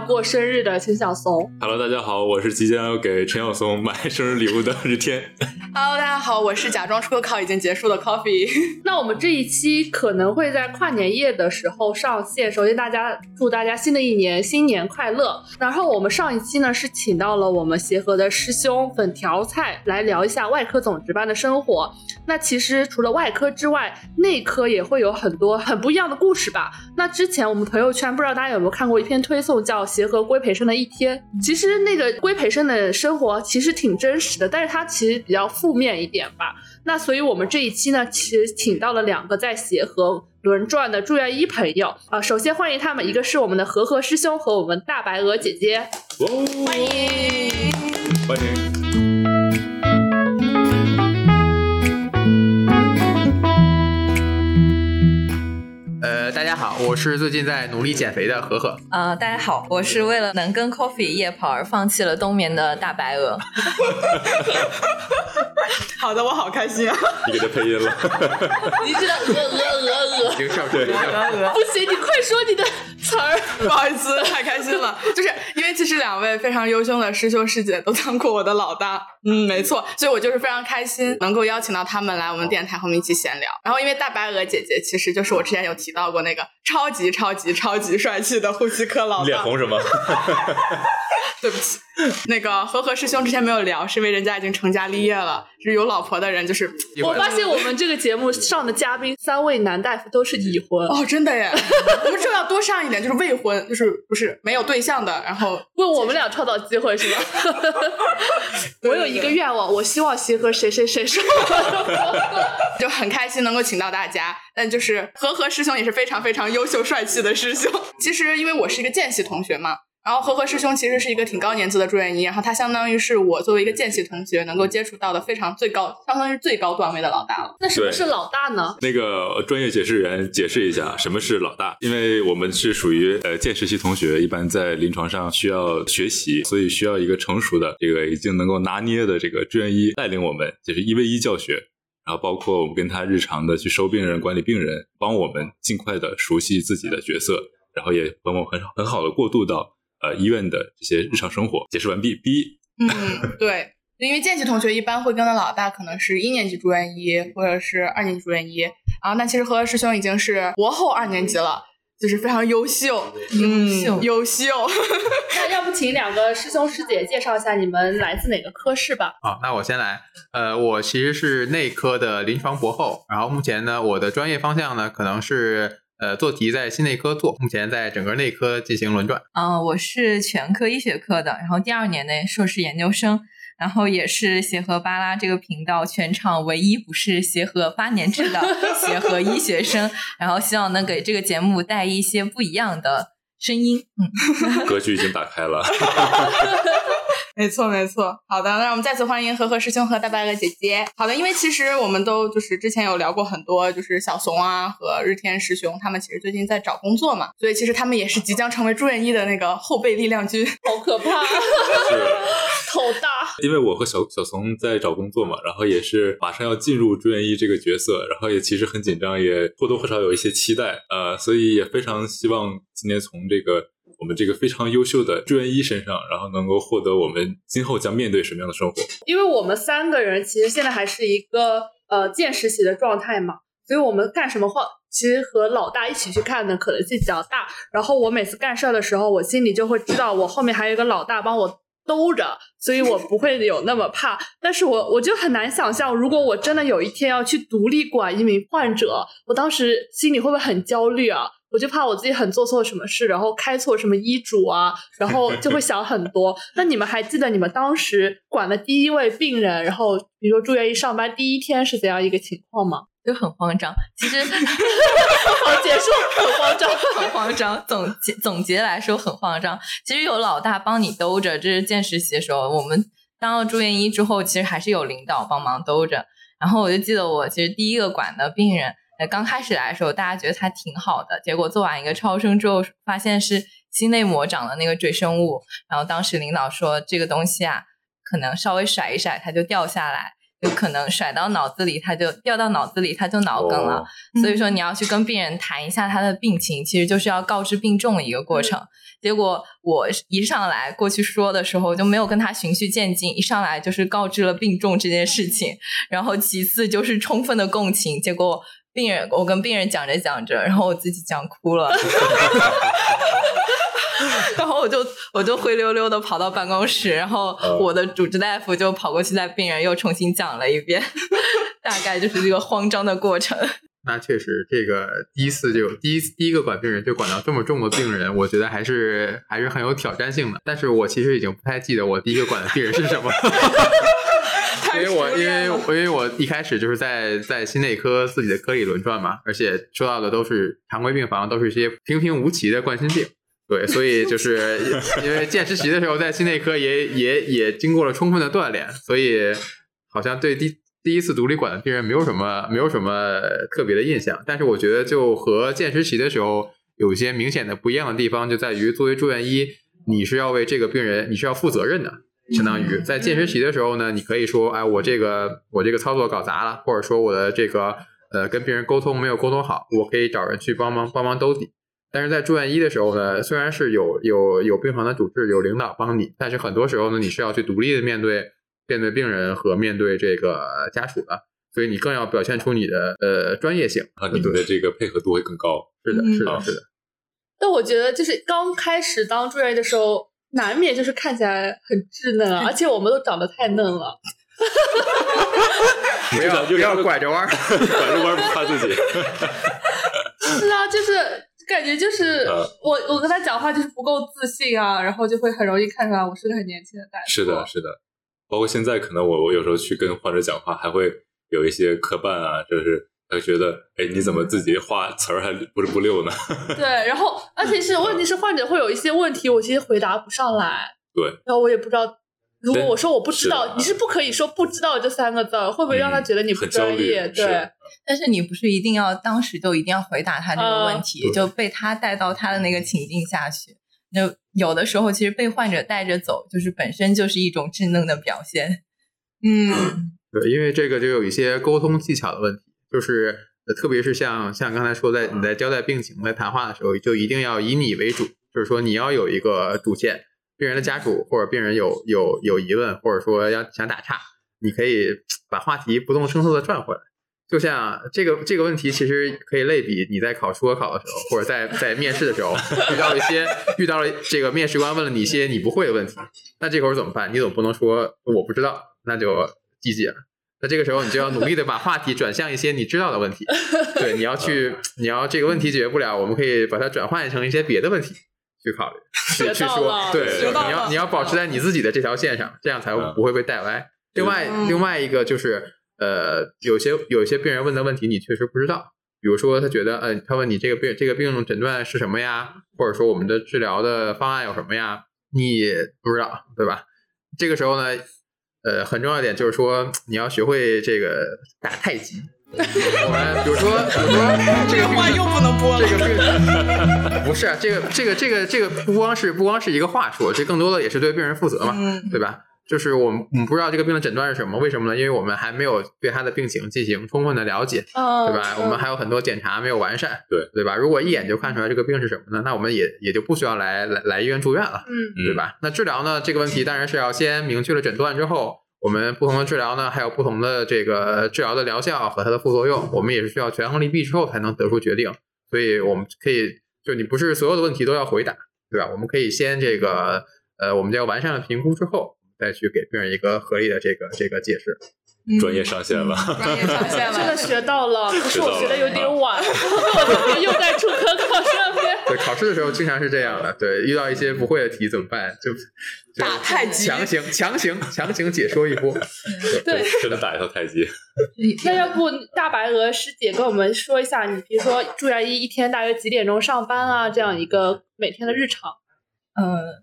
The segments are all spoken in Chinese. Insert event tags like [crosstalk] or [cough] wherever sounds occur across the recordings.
过生日的陈小松。Hello，大家好，我是即将要给陈小松买生日礼物的 [laughs] 日天。Hello，大家好，我是假装初考已经结束的 Coffee。[laughs] 那我们这一期可能会在跨年夜的时候上线。首先，大家祝大家新的一年新年快乐。然后我们上一期呢是请到了我们协和的师兄粉条菜来聊一下外科总值班的生活。那其实除了外科之外，内科也会有很多很不一样的故事吧。那之前我们朋友圈不知道大家有没有看过一篇推送，叫《协和规培生的一天》。其实那个规培生的生活其实挺真实的，但是它其实比较负面一点吧。那所以我们这一期呢，其实请到了两个在协和轮转的住院医朋友啊、呃。首先欢迎他们，一个是我们的和和师兄和我们大白鹅姐姐，欢迎欢迎。好，我是最近在努力减肥的和和。呃，大家好，我是为了能跟 Coffee 夜跑而放弃了冬眠的大白鹅。[laughs] 好的，我好开心啊！你给他配音了，[laughs] 你知道鹅鹅鹅鹅，已经上对不行，你快说你的词儿。[laughs] 不好意思，太开心了，就是因为其实两位非常优秀的师兄师姐都当过我的老大，嗯，没错，所以我就是非常开心能够邀请到他们来我们电台和我们一起闲聊。然后因为大白鹅姐姐其实就是我之前有提到过那个超级超级超级帅气的呼吸科老大，脸红什么？[laughs] 对不起，那个和和师兄之前没有聊，是因为人家已经成家立业了，就是有老婆的人，就是我发现我们这个节目上的嘉宾三位男大夫都是已婚哦，真的耶！我们这要多上一点，就是未婚，就是不是没有对象的，然后为我们俩创造机会是吧？[laughs] 我有一个愿望，我希望协和谁谁谁说，[laughs] 就很开心能够请到大家。但就是和和师兄也是非常非常优秀帅气的师兄。其实因为我是一个见习同学嘛。然后和和师兄其实是一个挺高年资的住院医，然后他相当于是我作为一个见习同学能够接触到的非常最高，相当于最高段位的老大了。那什么是老大呢？那个专业解释员解释一下什么是老大，因为我们是属于呃见实习同学，一般在临床上需要学习，所以需要一个成熟的这个已经能够拿捏的这个住院医带领我们，就是一 v 一教学。然后包括我们跟他日常的去收病人、管理病人，帮我们尽快的熟悉自己的角色，然后也帮我很很好的过渡到。呃，医院的这些日常生活解释完毕。B，嗯，对，因为见习同学一般会跟的老大可能是一年级住院医或者是二年级住院医，然后但其实和和师兄已经是博后二年级了，就是非常优秀，优秀，嗯、优秀。那要不请两个师兄师姐介绍一下你们来自哪个科室吧？好，那我先来。呃，我其实是内科的临床博后，然后目前呢，我的专业方向呢可能是。呃，做题在心内科做，目前在整个内科进行轮转。嗯、呃，我是全科医学科的，然后第二年的硕士研究生，然后也是协和巴拉这个频道全场唯一不是协和八年制的 [laughs] 协和医学生，然后希望能给这个节目带一些不一样的声音。嗯，[laughs] 格局已经打开了。[laughs] 没错，没错。好的，那我们再次欢迎和和师兄和大白鹅姐姐。好的，因为其实我们都就是之前有聊过很多，就是小怂啊和日天师兄他们其实最近在找工作嘛，所以其实他们也是即将成为住院医的那个后备力量军，好可怕，[laughs] 头大。因为我和小小怂在找工作嘛，然后也是马上要进入住院医这个角色，然后也其实很紧张，也或多或少有一些期待，呃，所以也非常希望今天从这个。我们这个非常优秀的住院医身上，然后能够获得我们今后将面对什么样的生活？因为我们三个人其实现在还是一个呃见实习的状态嘛，所以我们干什么话，其实和老大一起去看的可能性比较大。然后我每次干事儿的时候，我心里就会知道我后面还有一个老大帮我兜着，所以我不会有那么怕。但是我我就很难想象，如果我真的有一天要去独立管一名患者，我当时心里会不会很焦虑啊？我就怕我自己很做错什么事，然后开错什么医嘱啊，然后就会想很多。那你们还记得你们当时管的第一位病人，然后比如说住院医上班第一天是怎样一个情况吗？就很慌张。其实，[laughs] 好结束，很慌张，[laughs] 很慌张。总结总结来说，很慌张。其实有老大帮你兜着，这是见实习的时候。我们当了住院医之后，其实还是有领导帮忙兜着。然后我就记得我其实第一个管的病人。刚开始来的时候，大家觉得他挺好的，结果做完一个超声之后，发现是心内膜长了那个赘生物。然后当时领导说，这个东西啊，可能稍微甩一甩，它就掉下来。就可能甩到脑子里，他就掉到脑子里，他就脑梗了。哦所以说你要去跟病人谈一下他的病情，其实就是要告知病重的一个过程。结果我一上来过去说的时候，就没有跟他循序渐进，一上来就是告知了病重这件事情，然后其次就是充分的共情，结果。病人，我跟病人讲着讲着，然后我自己讲哭了，[laughs] [laughs] 然后我就我就灰溜溜的跑到办公室，然后我的主治大夫就跑过去，在病人又重新讲了一遍，[laughs] 大概就是这个慌张的过程。那确实，这个第一次就第一第一个管病人就管到这么重的病人，我觉得还是还是很有挑战性的。但是我其实已经不太记得我第一个管的病人是什么，[laughs] 因为我因为因为我一开始就是在在心内科自己的科里轮转嘛，而且收到的都是常规病房，都是一些平平无奇的冠心病。对，所以就是 [laughs] 因为见实习的时候在心内科也也也经过了充分的锻炼，所以好像对第第一次独立管的病人没有什么没有什么特别的印象。但是我觉得就和见实习的时候有一些明显的不一样的地方，就在于作为住院医，你是要为这个病人你是要负责任的。相当于在见实习的时候呢，你可以说，哎，我这个我这个操作搞砸了，或者说我的这个呃跟病人沟通没有沟通好，我可以找人去帮忙帮忙兜底。但是在住院医的时候呢，虽然是有有有病房的主治有领导帮你，但是很多时候呢，你是要去独立的面对面对病人和面对这个家属的，所以你更要表现出你的呃专业性。啊，你们的这个配合度会更高。是的，嗯是的，是的。但我觉得就是刚开始当住院医的时候，难免就是看起来很稚嫩啊，而且我们都长得太嫩了。不要不要拐着弯儿。[laughs] 拐着弯儿不怕自己。[laughs] 是啊，就是感觉就是嗯我我跟他讲话就是不够自信啊，然后就会很容易看出来我是个很年轻的大夫。是的，是的。包括现在，可能我我有时候去跟患者讲话，还会有一些磕绊啊，就是他觉得，哎，你怎么自己话词儿还不是不溜呢？[laughs] 对，然后而且是问题是患者会有一些问题，我其实回答不上来，[laughs] 对，然后我也不知道。如果我说我不知道，你是不可以说不知道这三个字儿，会不会让他觉得你不专业？对，但是你不是一定要当时就一定要回答他这个问题，嗯就被他带到他的那个情境下去。那有的时候，其实被患者带着走，就是本身就是一种稚嫩的表现。嗯，[clears throat] 对，因为这个就有一些沟通技巧的问题，就是呃特别是像像刚才说在你在交代病情、在谈话的时候，就一定要以你为主，就是说你要有一个主线，病人的家属或者病人有有有疑问，或者说要想打岔，你可以把话题不动声色的转回来。就像这个这个问题，其实可以类比你在考书和考的时候，或者在在面试的时候遇到了一些遇到了这个面试官问了你一些你不会的问题，那这会儿怎么办？你总不能说我不知道，那就记记了。那这个时候，你就要努力的把话题转向一些你知道的问题。对，你要去，[laughs] 你要这个问题解决不了，我们可以把它转换成一些别的问题去考虑，[laughs] 去去说。对，你要你要保持在你自己的这条线上，这样才嗯不会被带歪。另外，嗯另外一个就是，呃，有些有些病人问的问题你确实不知道，比如说他觉得，呃，他问你这个病这个病诊断是什么呀，或者说我们的治疗的方案有什么呀，你不知道，对吧？这个时候呢，呃，很重要一点就是说，你要学会这个打太极。我们比如说，比如说这个病人话又不能播了。这个病不是啊，这个 [laughs] 这个这个这个不光是不光是一个话术，这更多的也是对病人负责嘛，嗯对吧？就是我们我们不知道这个病的诊断是什么，为什么呢？因为我们还没有对他的病情进行充分的了解，嗯，对吧？我们还有很多检查没有完善，对对吧？如果一眼就看出来这个病是什么呢，那我们也也就不需要来来来医院住院了。嗯嗯对？吧？那治疗呢？这个问题当然是要先明确了诊断之后，我们不同的治疗呢，还有不同的这个治疗的疗效和它的副作用，我们也是需要权衡利弊之后才能得出决定。所以我们可以，就你不是所有的问题都要回答，对吧？我们可以先这个呃，我们叫完善了评估之后，再去给病人一个合理的这个这个解释。专业上线了。专业上线了，[laughs] 真的学到了，可是我学的有点晚，[laughs] 我又在出科考上面。[laughs] 对，考试的时候经常是这样的。对，遇到一些不会的题怎么办？就就打太极强行强行强行解说一波。对，真的打一套太极。那要不大白鹅师姐跟我们说一下，你比如说住院医一天大约几点钟上班啊？这样一个每天的日常。嗯，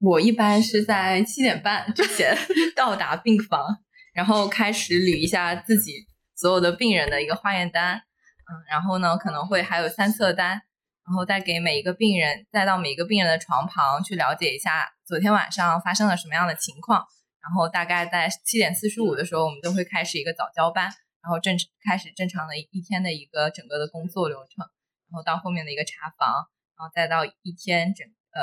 我一般是在七点半之前到达病房，然后开始捋一下自己所有的病人的一个化验单，嗯，然后呢可能会还有三测单，然后再给每一个病人，再到每一个病人的床旁去了解一下昨天晚上发生了什么样的情况，然后大概在七点四十五的时候，我们就会开始一个早交班，然后正开始正常的一天的一个整个的工作流程，然后到后面的一个查房，然后再到一天整呃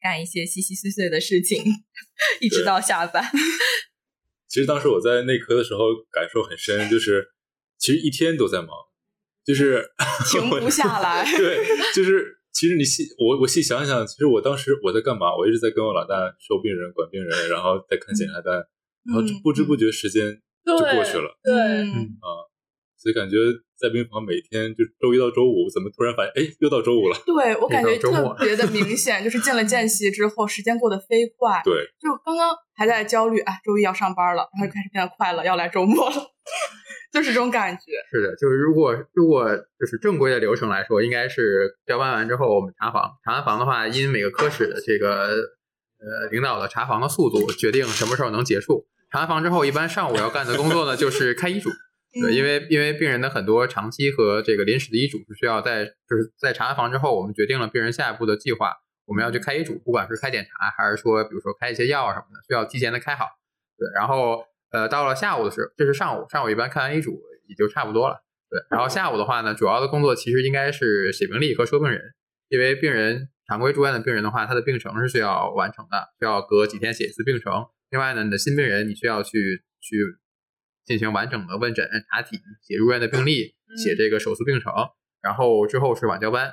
干一些稀稀碎碎的事情，[laughs] 一直到下班。[laughs] 其实当时我在内科的时候感受很深，就是其实一天都在忙，就是 [laughs] 停不下来。[laughs] 对，就是其实你细我我细想想，其实我当时我在干嘛？我一直在跟我老大收病人、管病人，然后再看检查单，然后不知不觉时间就过去了。对，嗯啊，所以感觉在病房每天就周一到周五，怎么突然发现哎又到周五了？对我感觉特别的明显，就是进了间隙之后，时间过得飞快。对，就刚刚还在焦虑，啊，周一要上班了，然后就开始变得快乐，要来周末了，[laughs] 就是这种感觉。是的，就是如果如果就是正规的流程来说，应该是交班完之后我们查房，查完房的话，因每个科室的这个呃领导的查房的速度决定什么时候能结束。查完房之后，一般上午要干的工作呢就是开医嘱。对，因为因为病人的很多长期和这个临时的医嘱是需要在就是在查完房之后，我们决定了病人下一步的计划，我们要去开医嘱，不管是开检查还是说比如说开一些药啊什么的，需要提前的开好。对，然后呃到了下午的时候，这是上午，上午一般看完医嘱也就差不多了。对，然后下午的话呢，主要的工作其实应该是写病历和收病人，因为病人常规住院的病人的话，他的病程是需要完成的，需要隔几天写一次病程。另外呢，你的新病人你需要去去进行完整的问诊、查体、写入院的病历、写这个手术病程，然后之后是晚交班。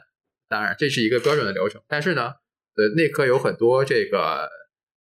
当然，这是一个标准的流程。但是呢，呃，内科有很多这个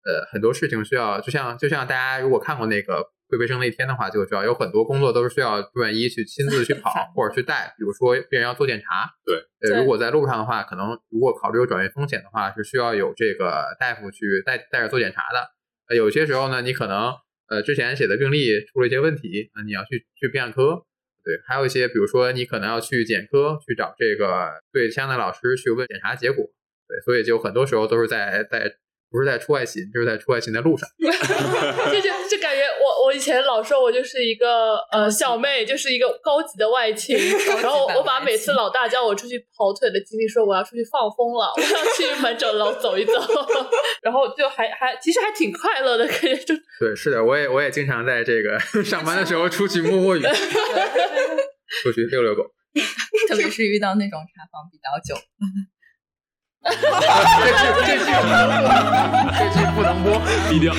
呃很多事情需要，就像就像大家如果看过那个会卫生那天的话，就知道有很多工作都是需要住院医去亲自去跑 [laughs] 或者去带。比如说病人要做检查，对，呃，如果在路上的话，可能如果考虑有转运风险的话，是需要有这个大夫去带带着做检查的。呃，有些时候呢，你可能呃之前写的病历出了一些问题，那你要去去病案科。对，还有一些，比如说你可能要去检科去找这个对相应的老师去问检查结果。对，所以就很多时候都是在在不是在出外勤，就是在出外勤的路上。[laughs] 就就就感觉我我以前老说我就是一个呃小妹，就是一个高级的外勤，然后我把每次老大叫我出去跑腿的经历说我要出去放风了，我要去门诊楼走一走，[laughs] 然后就还还其实还挺快乐的，感觉就对，是的，我也我也经常在这个 [laughs] 上班的时候出去摸摸鱼，出去遛遛狗。特别是遇到那种查房比较久，这句这句这句不能播。低调。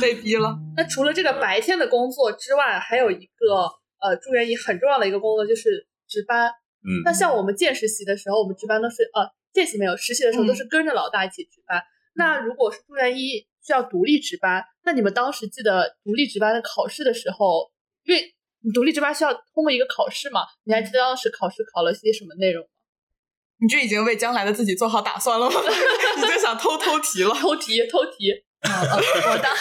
被逼了。那除了这个白天的工作之外，还有一个呃住院医很重要的一个工作就是值班。嗯那像我们见实习的时候，我们值班都是呃见习没有，实习的时候都是跟着老大一起值班。那如果是住院医需要独立值班，那你们当时记得独立值班的考试的时候，因为你独立值班需要通过一个考试嘛，你还记得当时考试考了些什么内容吗？你这已经为将来的自己做好打算了吗？[laughs] 已经想偷偷提了。偷提，偷题。[laughs] 嗯呃我当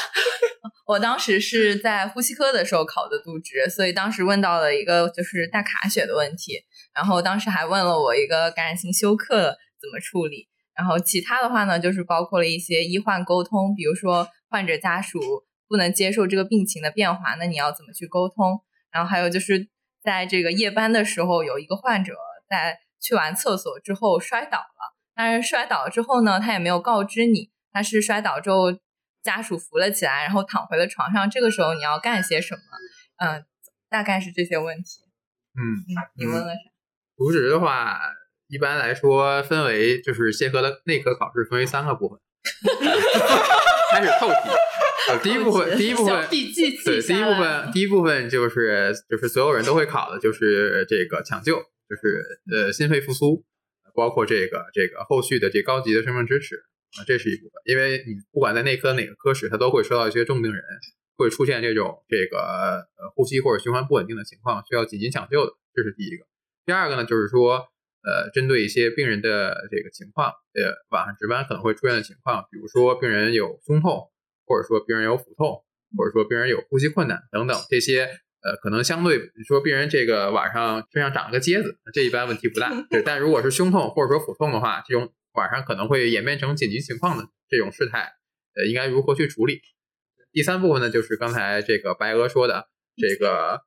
我当时是在呼吸科的时候考的度职，所以当时问到了一个就是大卡血的问题，然后当时还问了我一个感染性休克怎么处理，然后其他的话呢，就是包括了一些医患沟通，比如说患者家属不能接受这个病情的变化，那你要怎么去沟通？然后还有就是在这个夜班的时候，有一个患者在去完厕所之后摔倒了，但是摔倒了之后呢，他也没有告知你，他是摔倒之后家属扶了起来，然后躺回了床上，这个时候你要干些什么？嗯、大概是这些问题。嗯，嗯，你问了啥？渎职的话，一般来说分为就是协和的内科考试分为三个部分，开始透 [laughs] 题。呃，第一部分，第一部分对，第一部分，第一部分就是就是所有人都会考的，就是这个抢救，就是呃心肺复苏，包括这个这个后续的这高级的生命支持啊、这是一部分。因为你不管在内科哪个科室，他都会收到一些重病人，会出现这种这个呃呼吸或者循环不稳定的情况，需要紧急抢救的，这是第一个。第二个呢，就是说呃针对一些病人的这个情况，呃晚上值班可能会出现的情况，比如说病人有胸痛。或者说病人有腹痛，或者说病人有呼吸困难等等这些，呃，可能相对你说病人这个晚上身上长了个疖子，这一般问题不大。[laughs] 对，但如果是胸痛或者说腹痛的话，这种晚上可能会演变成紧急情况的这种事态，呃，应该如何去处理？第三部分呢，就是刚才这个白鹅说的这个呃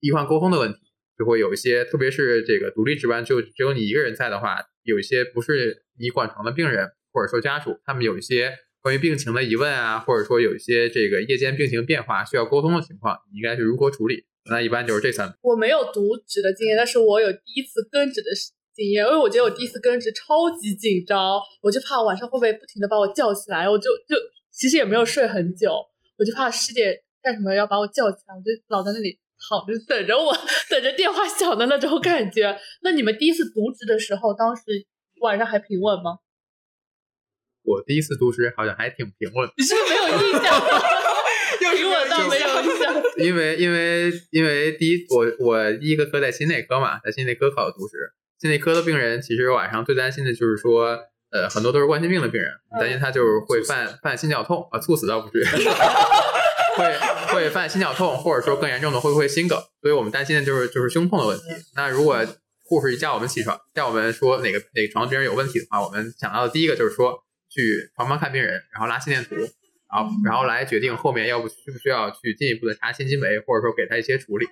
医患沟通的问题，就会有一些，特别是这个独立值班就只有你一个人在的话，有一些不是你管床的病人或者说家属，他们有一些。关于病情的疑问啊，或者说有一些这个夜间病情变化需要沟通的情况，你应该是如何处理？那一般就是这三。我没有渎职的经验，但是我有第一次更职的经验，因为我觉得我第一次更职超级紧张，我就怕晚上会不会不停的把我叫起来，我就就其实也没有睡很久，我就怕师姐干什么要把我叫起来，我就老在那里躺着等着我，等着电话响的那种感觉。那你们第一次渎职的时候，当时晚上还平稳吗？我第一次读诗好像还挺平稳，你是不是没有印象？[laughs] 平稳到没有印象。因为因为因为第一我我第一个科在心内科嘛，在心内科考的读诗，心内科的病人其实晚上最担心的就是说，呃，很多都是冠心病的病人，担心他就是会犯犯心绞痛啊，猝死倒不至于，[laughs] 会会犯心绞痛，或者说更严重的会不会心梗，所以我们担心的就是就是胸痛的问题。那如果护士一叫我们起床，叫我们说哪个哪个床病人有问题的话，我们想到的第一个就是说去床旁看病人，然后拉心电图，然后然后来决定后面要不需不需要去进一步的查心肌酶，或者说给他一些处理。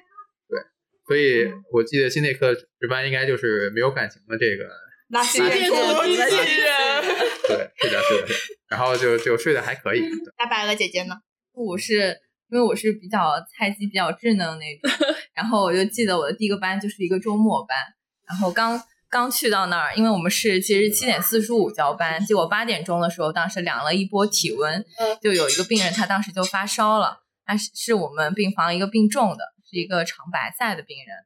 对，所以我记得心内科值班应该就是没有感情的这个，拉心电图机器人。对，是的，是的，是的然后就就睡得还可以。对那白鹅姐姐呢？我是因为我是比较菜鸡、比较稚嫩那种，[laughs] 然后我就记得我的第一个班就是一个周末班，然后刚刚去到那儿，因为我们是其实七点四十五交班，结果八点钟的时候，当时量了一波体温，嗯。就有一个病人他当时就发烧了，他是是我们病房一个病重的，是一个长白菜的病人，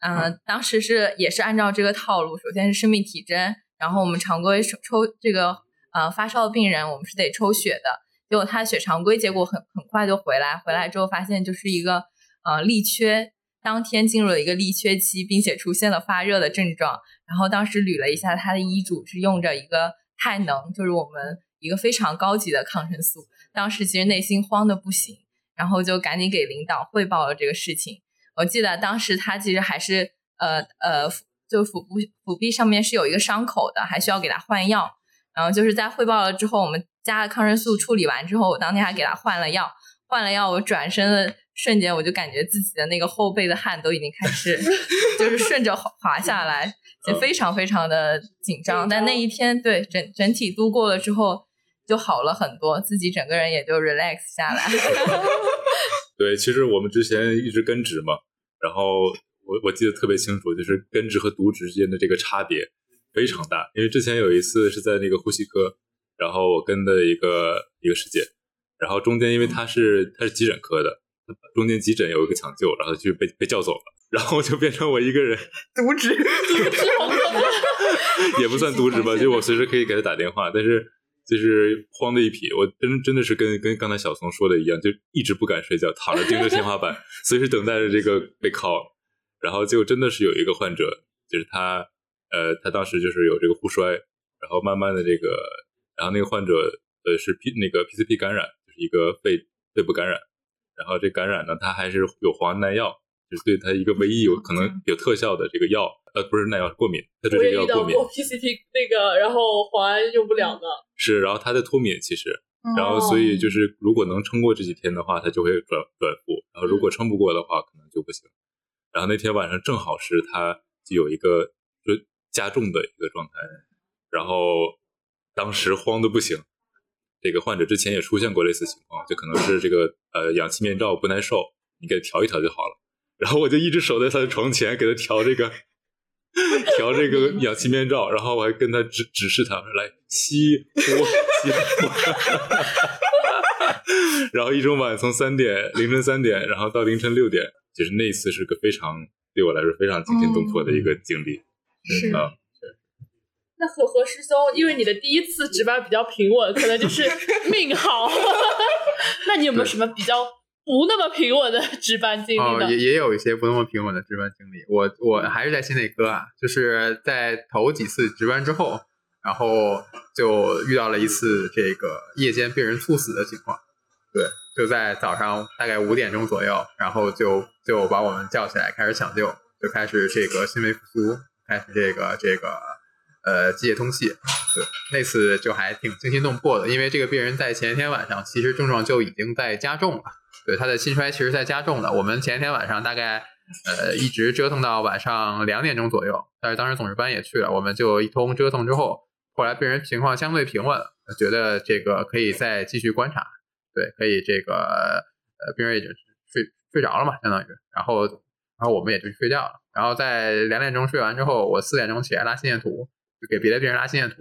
嗯、当时是也是按照这个套路，首先是生命体征，然后我们常规抽抽这个呃发烧的病人，我们是得抽血的。结果他血常规结果很很快就回来，回来之后发现就是一个呃力缺，当天进入了一个力缺期，并且出现了发热的症状。然后当时捋了一下他的医嘱，是用着一个泰能，就是我们一个非常高级的抗生素。当时其实内心慌的不行，然后就赶紧给领导汇报了这个事情。我记得当时他其实还是呃呃，就腹部腹壁上面是有一个伤口的，还需要给他换药。然后就是在汇报了之后，我们加了抗生素处理完之后，我当天还给他换了药。换了药，我转身的瞬间，我就感觉自己的那个后背的汗都已经开始，就是顺着滑滑下来，就非常非常的紧张。但那一天，对整整体度过了之后，就好了很多，自己整个人也就 relax 下来。[laughs] 对，其实我们之前一直根植嘛，然后我我记得特别清楚，就是根植和渎植之间的这个差别非常大。因为之前有一次是在那个呼吸科，然后我跟的一个一个师姐，然后中间因为她是她是急诊科的，中间急诊有一个抢救，然后就被被叫走了，然后就变成我一个人，[laughs] 渎职，[laughs] 也不算渎职吧，[laughs] 就我随时可以给他打电话，但是就是慌的一批。我真真的是跟跟刚才小松说的一样，就一直不敢睡觉，躺着盯着天花板，随时等待着这个被 call，。然后结果真的是有一个患者，就是他，呃，他当时就是有这个互衰，然后慢慢的这个，然后那个患者呃是 P 那个 PCP 感染，就是一个肺肺部感染，然后这感染呢，它还是有磺胺耐药，就是对他一个唯一有可能有特效的这个药，呃，不是耐药，过敏，他对这个药过敏。PCT 那个，然后磺胺用不了的。是，然后他在脱敏，其实，哦然后所以就是如果能撑过这几天的话，他就会转转复，然后如果撑不过的话，可能就不行。然后那天晚上正好是他就有一个就加重的一个状态，然后当时慌的不行。这个患者之前也出现过类似情况，就可能是这个呃氧气面罩不耐受，你给他调一调就好了。然后我就一直守在他的床前给他调这个调这个 [laughs] 氧气面罩，然后我还跟他指指示他来吸呼吸呼，[laughs] 然后一整晚从三点凌晨三点，然后到凌晨六点，其实那一次是个非常对我来说非常惊心动魄的一个经历是啊。那和和师兄，因为你的第一次值班比较平稳，可能就是 [laughs] 命好。[laughs] 那你有没有什么比较不那么平稳的值班经历哦，也也有一些不那么平稳的值班经历。我我还是在心内科啊，就是在头几次值班之后，然后就遇到了一次这个夜间病人猝死的情况。对，就在早上大概五点钟左右，然后就就把我们叫起来开始抢救，就开始这个心肺复苏，开始这个这个呃机械通气。对，那次就还挺惊心动魄的，因为这个病人在前一天晚上其实症状就已经在加重了。对，他的心衰其实在加重的。我们前一天晚上大概呃一直折腾到晚上两点钟左右，但是当时总值班也去了，我们就一通折腾之后，后来病人情况相对平稳，觉得这个可以再继续观察，对，可以这个呃，病人已经睡睡着了嘛，相当于，然后然后我们也就睡觉了，然后在两点钟睡完之后，我四点钟起来拉心电图，给别的病人拉心电图。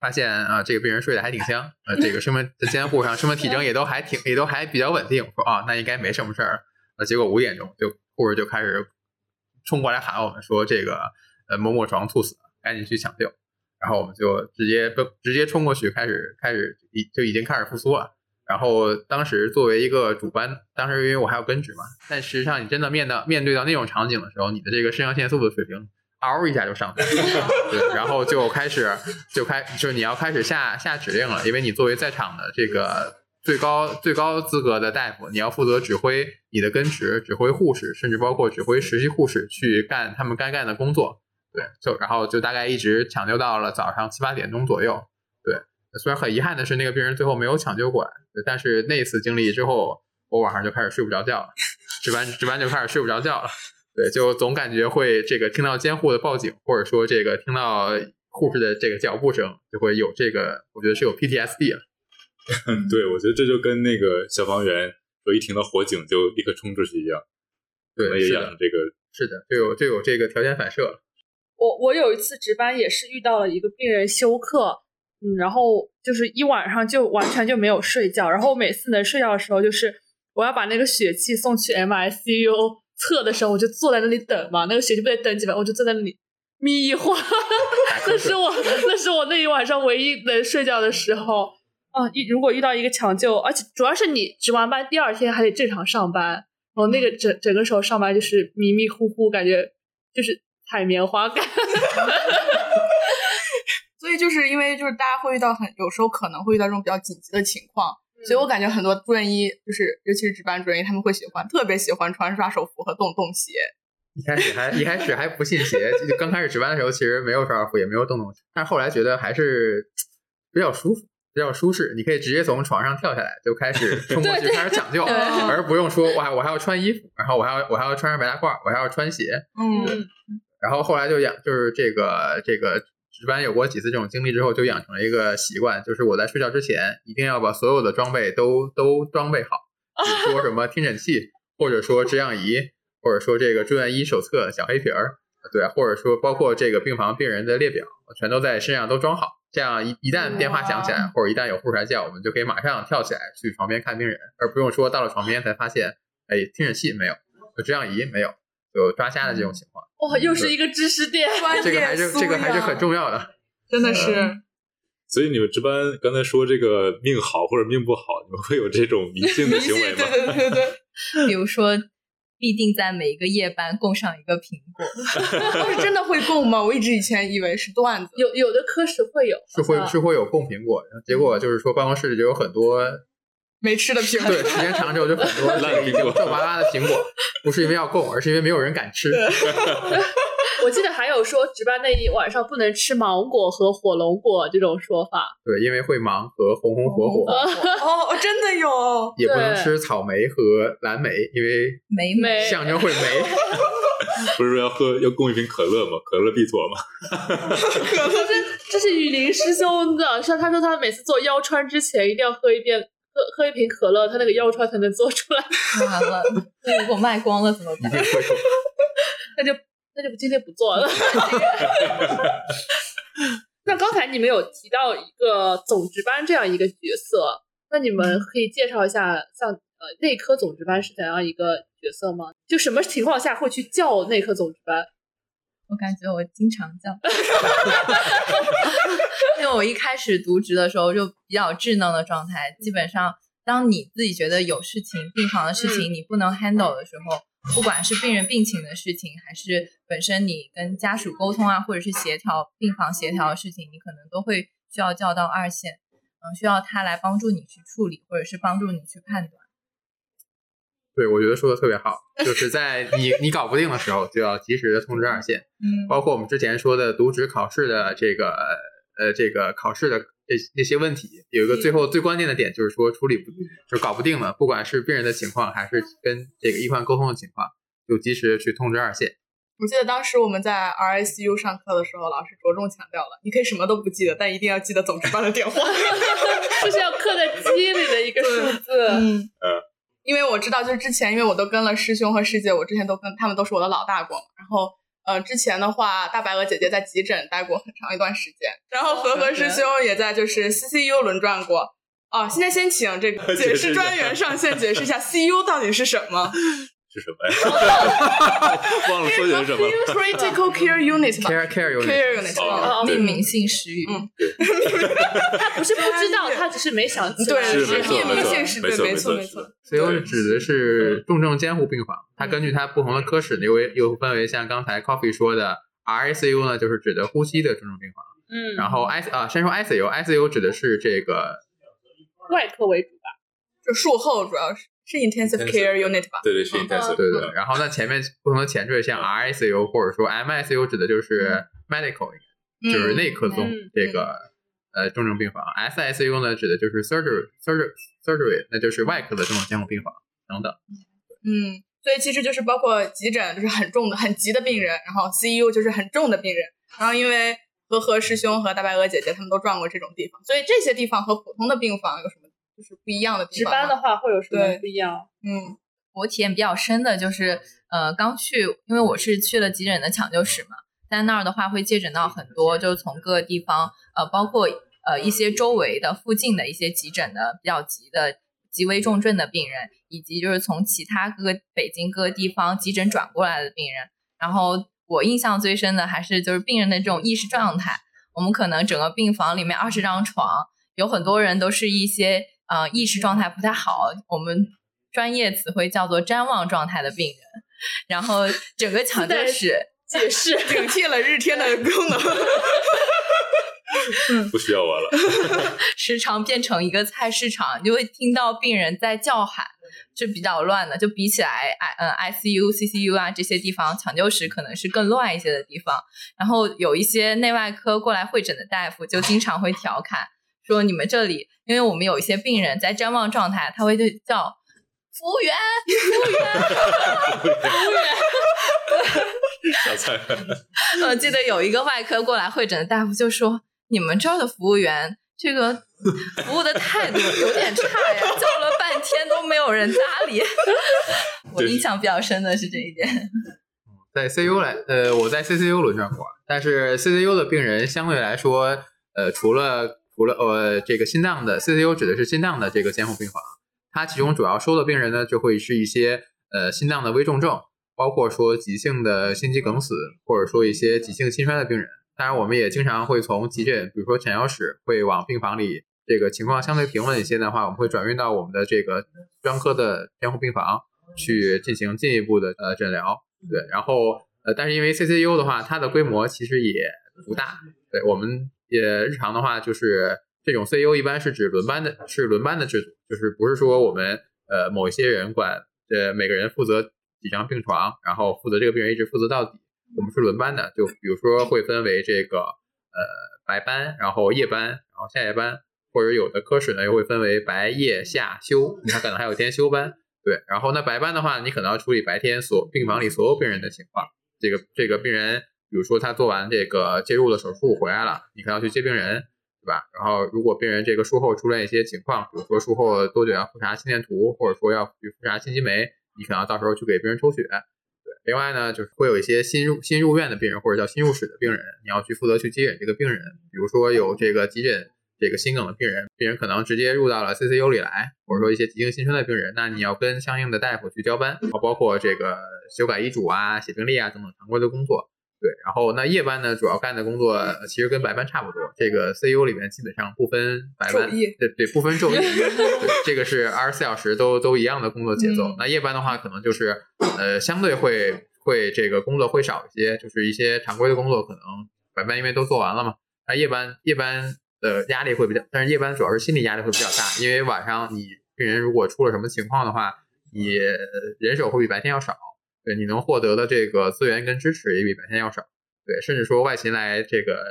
发现啊，这个病人睡得还挺香，呃，这个生命监护上生命体征也都还挺，也都还比较稳定。说啊，那应该没什么事儿。呃，结果五点钟就护士就开始冲过来喊我们说，这个呃某某床猝死，赶紧去抢救。然后我们就直接奔直接冲过去，开始开始已就已经开始复苏了。然后当时作为一个主班，当时因为我还有根值嘛，但实际上你真的面到面对到那种场景的时候，你的这个肾上腺素的水平。嗷一下就上去了，对，然后就开始就开就是你要开始下下指令了，因为你作为在场的这个最高最高资格的大夫，你要负责指挥你的跟持，指挥护士，甚至包括指挥实习护士去干他们该干的工作，对，就然后就大概一直抢救到了早上七八点钟左右，对，虽然很遗憾的是那个病人最后没有抢救过来，但是那次经历之后，我晚上就开始睡不着觉了，值班值班就开始睡不着觉了。对，就总感觉会这个听到监护的报警，或者说这个听到护士的这个脚步声，就会有这个，我觉得是有 PTSD 了。[laughs] 对，我觉得这就跟那个消防员说一听到火警就立刻冲出去一样，对，也养成这个，是的，就有就有这个条件反射。我我有一次值班也是遇到了一个病人休克，嗯，然后就是一晚上就完全就没有睡觉，然后我每次能睡觉的时候，就是我要把那个血气送去 MICU。测的时候我就坐在那里等嘛，那个血就不得等几分，我就坐在那里眯一会儿。[laughs] 那是我，那是我那一晚上唯一能睡觉的时候啊！一如果遇到一个抢救，而且主要是你值完班第二天还得正常上班，然后那个整整个时候上班就是迷迷糊糊，感觉就是采棉花感。[laughs] 所以就是因为就是大家会遇到很有时候可能会遇到这种比较紧急的情况。所以我感觉很多住院医，就是尤其是值班住院医，他们会喜欢，特别喜欢穿刷手服和洞洞鞋。一开始还一开始还不信邪，就刚开始值班的时候，其实没有刷手服，也没有洞洞鞋，但是后来觉得还是比较舒服，比较舒适。你可以直接从床上跳下来，就开始冲过去开始抢救，[laughs] 而不用说我还我还要穿衣服，然后我还要我还要穿上白大褂，我还要穿鞋。嗯。然后后来就养，就是这个这个。值班有过几次这种经历之后，就养成了一个习惯，就是我在睡觉之前一定要把所有的装备都都装备好，比如说什么听诊器，或者说制氧仪，或者说这个住院医手册小黑瓶儿，对，或者说包括这个病房病人的列表，全都在身上都装好，这样一一旦电话响起来，或者一旦有护士来叫，我们就可以马上跳起来去床边看病人，而不用说到了床边才发现，哎，听诊器没有，有制氧仪没有。有抓瞎的这种情况，哇，又是一个知识点，[laughs] 这个还是这个还是很重要的，真的是。所以你们值班刚才说这个命好或者命不好，你们会有这种迷信的行为吗？对对对对。[laughs] 比如说，必定在每一个夜班供上一个苹果，[laughs] 是真的会供吗？我一直以前以为是段子。有有的科室会有，是会是会有供苹果，结果就是说办公室里就有很多。没吃的苹果，对，时间长之后就很多烂苹果、皱巴巴的苹果，不是因为要供，而是因为没有人敢吃。[laughs] 我记得还有说值班那一晚上不能吃芒果和火龙果这种说法。对，因为会忙和红红火火。哦，真的有。也不能吃草莓和蓝莓，因为莓莓象征会霉。[laughs] 不是说要喝要供一瓶可乐吗？可乐必妥吗？可乐，这这是雨林师兄的，像他说他每次做腰穿之前一定要喝一遍。喝喝一瓶可乐，他那个腰穿才能做出来。[laughs] 完了，那如果卖光了怎么办？[laughs] [laughs] 那就那就今天不做了。那刚才你们有提到一个总值班这样一个角色，那你们可以介绍一下，像呃内科总值班是怎样一个角色吗？就什么情况下会去叫内科总值班？我感觉我经常叫，因为我一开始读职的时候就比较稚嫩的状态。基本上，当你自己觉得有事情、病房的事情你不能 handle 的时候，不管是病人病情的事情，还是本身你跟家属沟通啊，或者是协调病房协调的事情，你可能都会需要叫到二线，嗯，需要他来帮助你去处理，或者是帮助你去判断。对，我觉得说的特别好，就是 [laughs] 在你你搞不定的时候，就要及时的通知二线。嗯，包括我们之前说的读职考试的这个呃这个考试的这那些问题，有一个最后最关键的点，就是说处理不就搞不定了，不管是病人的情况，还是跟这个医患沟通的情况，就及时去通知二线。我记得当时我们在 RICU 上课的时候，老师着重强调了，你可以什么都不记得，但一定要记得总值班的电话。这 [laughs] 是要刻在基因里的一个数字。嗯呃因为我知道，就是之前因为我都跟了师兄和师姐，我之前都跟他们都是我的老大过嘛。然后呃，之前的话，大白鹅姐姐在急诊待过很长一段时间，然后和和师兄也在就是 CCU 轮转过。哦，现在先请这个 [laughs] 解释专员上线解释一下 CU 到底是什么是什么呀？[laughs] 忘了说的是什么了？？Critical Care Unit 嘛 care care unit，，Care Unit 哦嗯命名性失语。嗯 [laughs] 他不是不知道，他只是没想起。对，是没错命名性是对，没错没错没没错错。CU 是指的是重症监护病房，它根据它不同的科室又为又分为像刚才 Coffee 说的 RICU 呢，就是指的呼吸的重症病房。嗯，然后 I 啊，先说 ICU，ICU 指的是这个外科为主吧。就术后主要是是 Intensive Care Unit 吧？对对是嗯 intensive，对对对，然后那前面不同的前缀像 RICU 或者说 MICU 指的就是 medical，就是内科综嗯这个呃重症病房，SICU 呢指的就是 surgery surgery surgery，那就是外科的重症监护病房等等。嗯，所以其实就是包括急诊，就是很重的、很急的病人，然后 CU 就是很重的病人，然后因为和和师兄和大白鹅姐姐他们都转过这种地方，所以这些地方和普通的病房有什么就是不一样的地值方值？班的话会有什么对不一样？嗯我体验比较深的就是，呃，刚去，因为我是去了急诊的抢救室嘛，在那儿的话会接诊到很多，就是从各个地方，呃，包括呃一些周围的附近的一些急诊的比较急的极危重症的病人，以及就是从其他各个北京各个地方急诊转过来的病人。然后我印象最深的还是就是病人的这种意识状态，我们可能整个病房里面二十张床，有很多人都是一些呃意识状态不太好，我们专业词汇叫做瞻望状态的病人，然后整个抢救室解释。[laughs] 顶替了日天的功能。[laughs] 不需要我了。[laughs] 时常变成一个菜市场，就会听到病人在叫喊，是比较乱的。就比起来，I 嗯 ICU、CCU 啊这些地方，抢救室可能是更乱一些的地方。然后有一些内外科过来会诊的大夫，就经常会调侃说：“你们这里，因为我们有一些病人在瞻望状态，他会就叫服务员，服务员，[laughs] [laughs] 服务员。”小菜，我记得有一个外科过来会诊的大夫就说：“你们这儿的服务员这个服务的态度有点差呀，叫了半天都没有人搭理。[laughs] ”我印象比较深的是这一点。在 CU 来，呃，我在 CCU 轮转过，但是 CCU 的病人相对来说，呃，除了除了呃这个心脏的 CCU 指的是心脏的这个监护病房，它其中主要收的病人呢，就会是一些呃心脏的危重症，包括说急性的心肌梗死，或者说一些急性心衰的病人。当然，我们也经常会从急诊，比如说抢救室，会往病房里这个情况相对平稳一些的话，我们会转运到我们的这个专科的监护病房去进行进一步的呃诊疗。对，然后呃，但是因为 CCU 的话，它的规模其实也不大。对，我们也日常的话，就是这种 CU 一般是指轮班的，是轮班的制度，就是不是说我们呃某一些人管呃每个人负责几张病床，然后负责这个病人一直负责到底。我们是轮班的，就比如说会分为这个呃白班，然后夜班，然后下夜班，或者有的科室呢又会分为白夜下休，它可能还有天休班。对，然后那白班的话，你可能要处理白天所病房里所有病人的情况。这个这个病人，比如说他做完这个介入的手术回来了，你可能要去接病人，对吧？然后如果病人这个术后出现一些情况，比如说术后多久要复查心电图，或者说要去复查心肌酶，你可能到时候去给病人抽血。对，另外呢，就是会有一些新入新入院的病人或者叫新入室的病人，你要去负责去接诊这个病人。比如说有这个急诊这个心梗的病人，病人可能直接入到了 CCU 里来，或者说一些急性心衰的病人，那你要跟相应的大夫去交班，包括这个修改医嘱啊、写病历啊等等常规的工作。对，然后那夜班呢，主要干的工作呃其实跟白班差不多。这个 CEO 里面基本上不分白班，对对，不分昼夜，[laughs] 对，这个是二十四小时都都一样的工作节奏。嗯那夜班的话，可能就是呃相对会会这个工作会少一些，就是一些常规的工作可能白班因为都做完了嘛，那夜班夜班的压力会比较，但是夜班主要是心理压力会比较大，因为晚上你病人如果出了什么情况的话，你呃人手会比白天要少。对，你能获得的这个资源跟支持也比白天要少，对，甚至说外勤来这个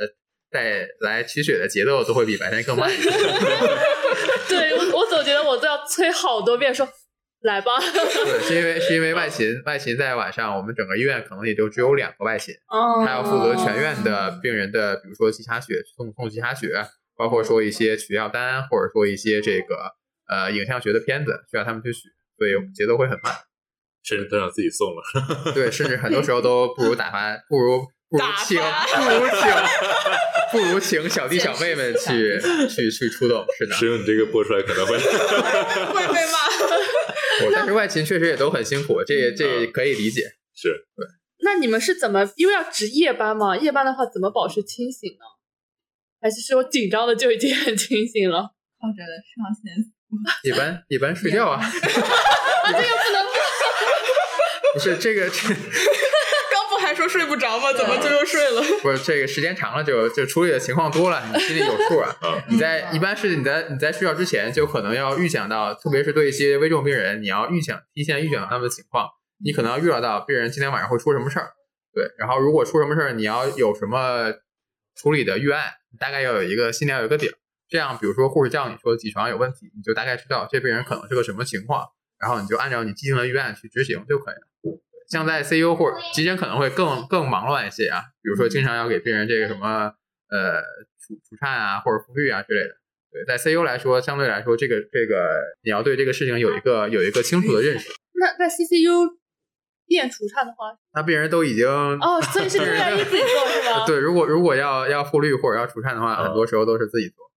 带来取血的节奏都会比白天更慢一些。[laughs] 对我，我总觉得我都要催好多遍说来吧。对，是因为 [laughs] 是因为外勤外勤在晚上，我们整个医院可能也就只有两个外勤，哦他要负责全院的病人的，比如说脐插血送送脐插血，包括说一些取药单，或者说一些这个呃影像学的片子需要他们去取，所以节奏会很慢。甚至都让自己送了。[laughs] 对，甚至很多时候都不如打发，不如不如请，不如请，不如请小弟小妹们去去去出动。是的，只有，你这个播出来可能会 [laughs] 会被骂。我但是外勤确实也都很辛苦，这也这也可以理解。是那你们是怎么？因为要值夜班嘛，夜班的话怎么保持清醒呢？还是说紧张的就已经很清醒了？靠着上线一般一般睡觉啊，啊，[laughs] 这个不能不是这个这 [laughs] 刚不还说睡不着吗？怎么就又睡了？不是这个时间长了就就处理的情况多了，你心里有数啊。啊，[laughs] 你在一般是你在你在睡觉之前就可能要预想到，特别是对一些危重病人，你要预想提前预想到他们的情况，你可能要预料到病人今天晚上会出什么事儿，对，然后如果出什么事儿，你要有什么处理的预案，大概要有一个心里要有一个底儿。这样，比如说护士叫你说几床有问题，你就大概知道这病人可能是个什么情况，然后你就按照你既定的预案去执行就可以了。像在 CU 或者急诊可能会更更忙乱一些啊，比如说经常要给病人这个什么呃除除颤啊或者复育啊之类的。对，在 CU 来说，相对来说，这个这个你要对这个事情有一个有一个清楚的认识。那在 CCU 变除颤的话，那病人都已经哦，所以是住院医自己做是吗？对，如果如果要要复律或者要除颤的话，哦很多时候都是自己做。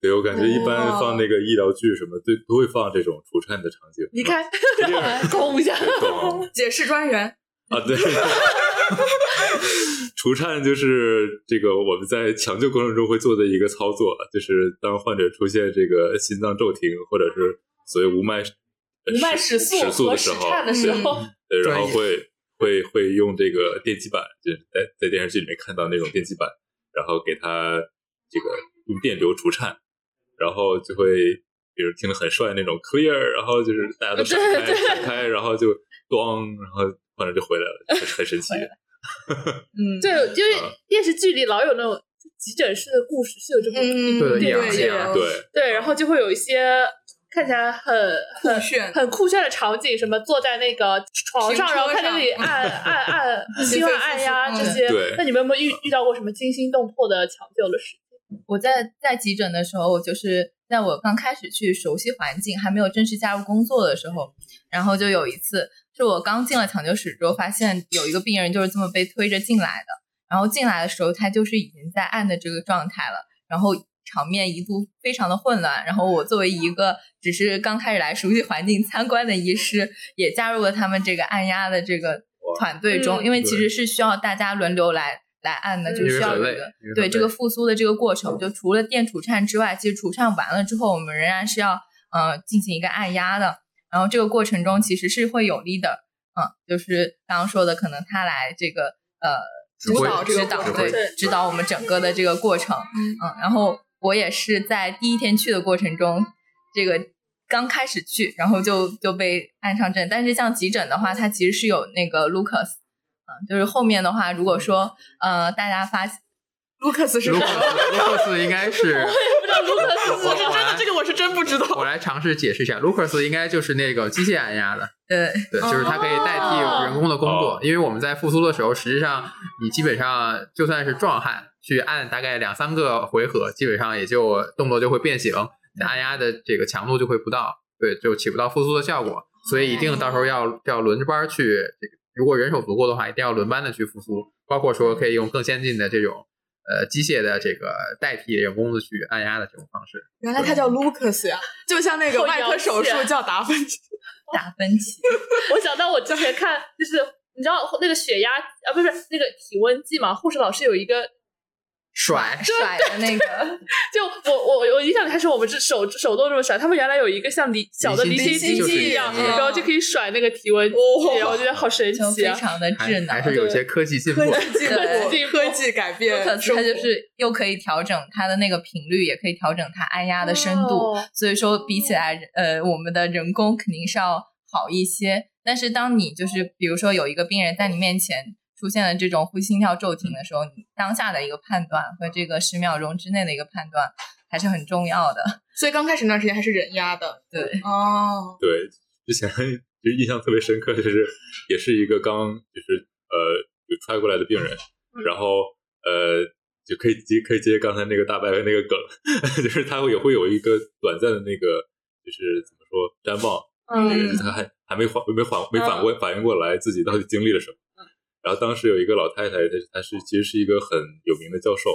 对我感觉一般放那个医疗剧什么，都都会放这种除颤的场景。你看，这样让我攻一下。懂 [laughs] 解释专员，啊，对，除颤就是这个我们在抢救过程中会做的一个操作，就是当患者出现这个心脏骤停或者是所谓无脉呃无脉室速室速和室的时候，颤的时候，对，然后会会会用这个电击板，就是在在电视剧里面看到那种电击板，然后给他这个用电流除颤，然后就会比如听着很帅那种 clear，然后就是大家都闪开对对闪开，然后就咣，然后患者就回来了，很很神奇。[laughs] 嗯，对，因为啊电视剧里老有那种急诊室的故事，是有这么一，对对对对，对，然后就会有一些看起来很很酷炫很酷炫的场景，什么坐在那个床上，然后看那里按按按 [laughs] 心按压这些对。那你们有没有遇遇到过什么惊心动魄的抢救的事情？我在在急诊的时候，我就是在我刚开始去熟悉环境，还没有正式加入工作的时候，然后就有一次是我刚进了抢救室之后，发现有一个病人就是这么被推着进来的，然后进来的时候他就是已经在按的这个状态了，然后场面一度非常的混乱，然后我作为一个只是刚开始来熟悉环境参观的医师，也加入了他们这个按压的这个团队中，嗯因为其实是需要大家轮流来来按的，就需要有一个对这个复苏的这个过程，就除了电除颤之外，其实除颤完了之后，我们仍然是要呃进行一个按压的。然后这个过程中其实是会有力的，嗯，就是刚刚说的，可能他来这个呃指导指导对对指导我们整个的这个过程，嗯，然后我也是在第一天去的过程中，这个刚开始去，然后就就被按上阵。但是像急诊的话，它其实是有那个 Lucas，嗯，就是后面的话，如果说呃大家发卢克斯是卢谁克？斯卢克斯应该是我也不知道卢克斯是真的，这个我是真不知道。我来尝试解释一下，卢克斯应该就是那个机械按压的，对对，就是它可以代替人工的工作。哦因为我们在复苏的时候，实际上你基本上就算是壮汉去按大概两三个回合，基本上也就动作就会变形，按压的这个强度就会不到，对，就起不到复苏的效果。所以一定到时候要要轮着班儿去，这个如果人手足够的话，一定要轮班的去复苏，包括说可以用更先进的这种。呃，机械的这个代替人工的去按压的这种方式，原来它叫 Lucas 呀，就像那个外科手术叫达芬奇。[laughs] 达芬奇，[laughs] 我想到我之前看，就是你知道那个血压啊，不是那个体温计嘛，护士老师有一个，甩 [laughs] 甩的那个，[laughs] 就我我我印象里还是我们这手手动这么甩，他们原来有一个像离小的离离心机一样，然后就可以甩那个体温计，哦然后我觉得好神奇啊！非常的智能。还是有些科技进步的。进步，对科技改变可。它就是又可以调整它的那个频率，也可以调整它按压的深度。哦所以说，比起来，呃，我们的人工肯定是要好一些。但是，当你就是比如说有一个病人在你面前出现了这种呼吸心跳骤停的时候，你当下的一个判断和这个十秒钟之内的一个判断还是很重要的。[laughs] 所以刚开始那段时间还是人压的。对，哦，对，之前就印象特别深刻，就是也是一个刚就是呃就揣过来的病人，然后呃就可以接可以接刚才那个大白的那个梗，[laughs] 就是他会也会有一个短暂的那个就是怎么说瞻望，嗯他还还没缓没缓没反过反应过来自己到底经历了什么。然后当时有一个老太太，她她是其实是一个很有名的教授，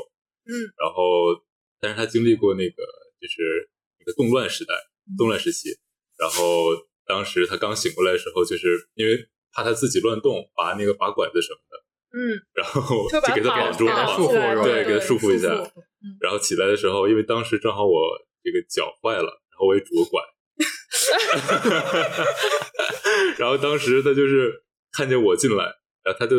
嗯，然后但是她经历过那个就是那个动乱时代，动乱时期，然后当时她刚醒过来的时候，就是因为怕她自己乱动，拔那个拔管子什么的，嗯，然后就给她绑绑住，绑绑束缚对，给她束缚一下。然后起来的时候，因为当时正好我这个脚坏了，然后我也拄个拐 [laughs] [laughs] 然后当时他就是看见我进来，然后他就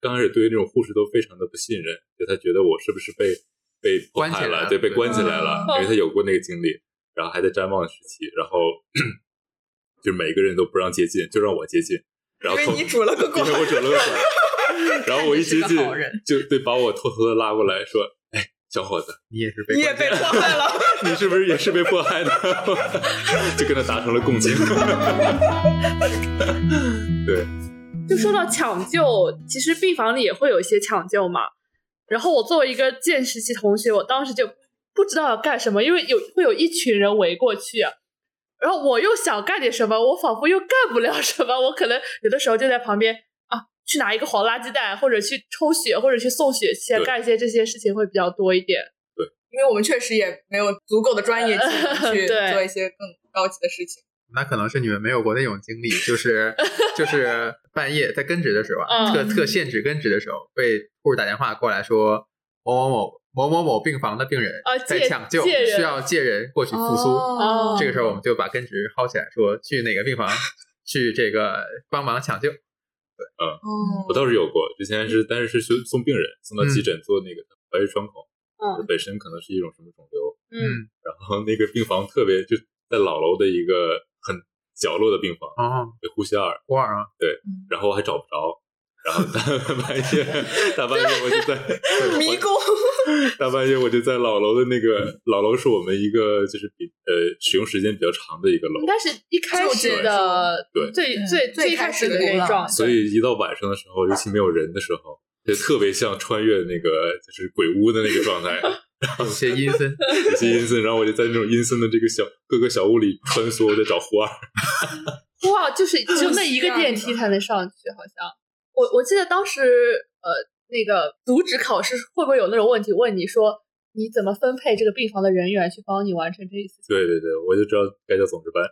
刚开始对于那种护士都非常的不信任，就他觉得我是不是被被迫害了，关起来了对，被关起来了，嗯因为他有过那个经历，然后还在瞻望时期，然后 [clears throat] 就每个人都不让接近，就让我接近，然后偷因为你拄了个拐因为我拄了个拐，[laughs] 然后我一接近就对把我偷偷的拉过来说，哎，小伙子。你也是被你也被迫害了。[laughs] 你是不是也是被迫害的？[laughs] 就跟他达成了共情。对，就说到抢救，其实病房里也会有一些抢救嘛。然后我作为一个见实习同学，我当时就不知道要干什么，因为有会有一群人围过去，然后我又想干点什么，我仿佛又干不了什么，我可能有的时候就在旁边啊，去拿一个黄垃圾袋，或者去抽血，或者去送血先，干一些这些事情会比较多一点。对因为我们确实也没有足够的专业技能去 [laughs] 做一些更高级的事情。那可能是你们没有过那种经历，就是 [laughs] 就是半夜在根植的时候特特限制根植的时候，被护士打电话过来说某某某某某某病房的病人在抢救，需要借人过去复苏。哦这个时候我们就把根植薅起来，说去哪个病房去这个帮忙抢救。对，嗯我倒是有过，之前是，但是是送送病人送到急诊做那个白血窗口，嗯本身可能是一种什么肿瘤，嗯，然后那个病房特别就在老楼的一个很角落的病房，啊，被呼吸二，普洱啊，然后我还找不着。然后大半夜，大半夜我就在 [laughs] 迷宫，大半夜我就在老楼的那个老楼是我们一个就是比呃使用时间比较长的一个楼应，该是一开始的对最。最最开始开始的那那个状态，所以一到晚上的时候，尤其没有人的时候，就特别像穿越那个就是鬼屋的那个状态，有些阴森。有些阴森。然后我就在那种阴森的这个小各个小屋里穿梭，我在找胡二。哇，就是 [laughs] 只有那一个电梯才能上去，好像。我我记得当时呃，那个渎职考试会不会有那种问题问你说你怎么分配这个病房的人员去帮你完成这一次？对对对，我就知道该叫总值班。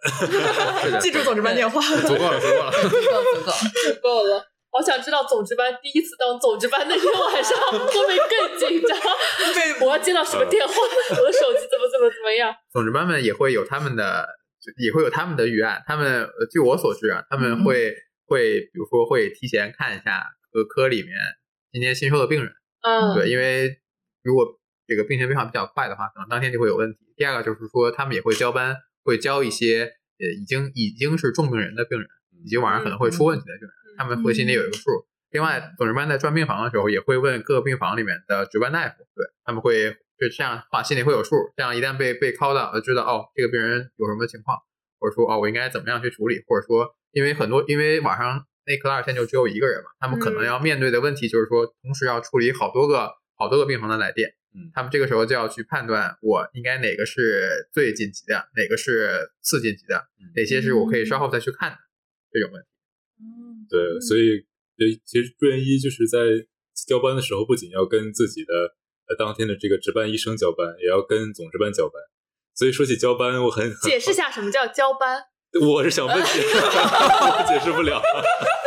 [laughs] 记住总值班电话。[laughs] 足够了，足够了。足够足够。足够了。好想知道总值班第一次当总值班那天晚上 [laughs] 会不会更紧张？被我要接到什么电话？我的手机怎么怎么怎么样？[laughs] 总值班们也会有他们的，也会有他们的预案。他们呃据我所知啊，他们会、会比如说会提前看一下各科里面今天新收的病人，嗯，对，因为如果这个病情变化比较快的话，可能当天就会有问题。第二个就是说，他们也会交班，会交一些呃已经已经是重病人的病人，以及晚上可能会出问题的病人，他们会心里有一个数。另外，总值班在转病房的时候，也会问各个病房里面的值班大夫，对他们会就这样的话心里会有数。这样一旦被被 call 到，就知道哦，这个病人有什么情况，或者说哦，我应该怎么样去处理，或者说因为很多因为晚上内科二线就只有一个人嘛，他们可能嗯要面对的问题就是说，同时要处理好多个好多个病房的来电，嗯他们这个时候就要去判断我应该哪个是最紧急的，哪个是次紧急的，嗯哪些是我可以稍后再去看的这种问题。嗯对，所以对，其实住院医就是在交班的时候，不仅要跟自己的呃当天的这个值班医生交班，也要跟总值班交班。所以说起交班，我很很解释下什么叫交班？[laughs] 我是想问解，[laughs] 我解释不了，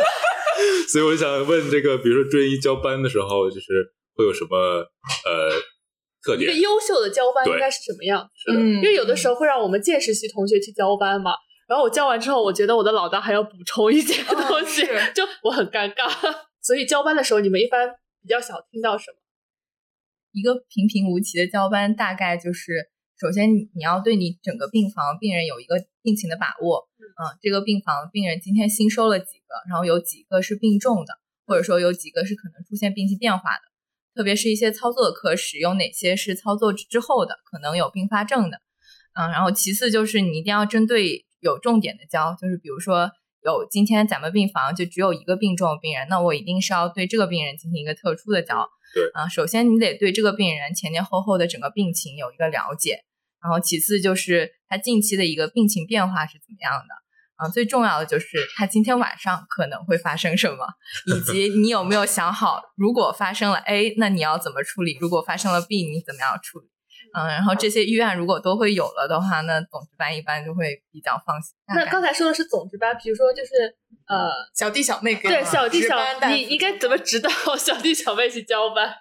[laughs] 所以我想问这个，比如说住院医交班的时候，就是会有什么呃特点？一个优秀的交班应该是什么样？是的，嗯因为有的时候会让我们见实习同学去交班嘛，然后我交完之后，我觉得我的老大还要补充一些哦东西，是就我很尴尬。[laughs] 所以交班的时候，你们一般比较想听到什么？一个平平无奇的交班，大概就是首先你你要对你整个病房病人有一个病情的把握，嗯，这个病房病人今天新收了几个，然后有几个是病重的，或者说有几个是可能出现病情变化的，特别是一些操作的科室有哪些是操作之后的，可能有并发症的，嗯，然后其次就是你一定要针对有重点的教，就是比如说有今天咱们病房就只有一个病重的病人，那我一定是要对这个病人进行一个特殊的教。对啊、首先你得对这个病人前前后后的整个病情有一个了解，然后其次就是他近期的一个病情变化是怎么样的。啊，最重要的就是他今天晚上可能会发生什么，以及你有没有想好，如果发生了 A，那你要怎么处理？如果发生了 B，你怎么样处理？嗯，然后这些预案如果都会有了的话，那总值班一般就会比较放心。那刚才说的是总值班，比如说就是呃，小弟小妹给对小弟小你应该怎么指导小弟小妹去交班？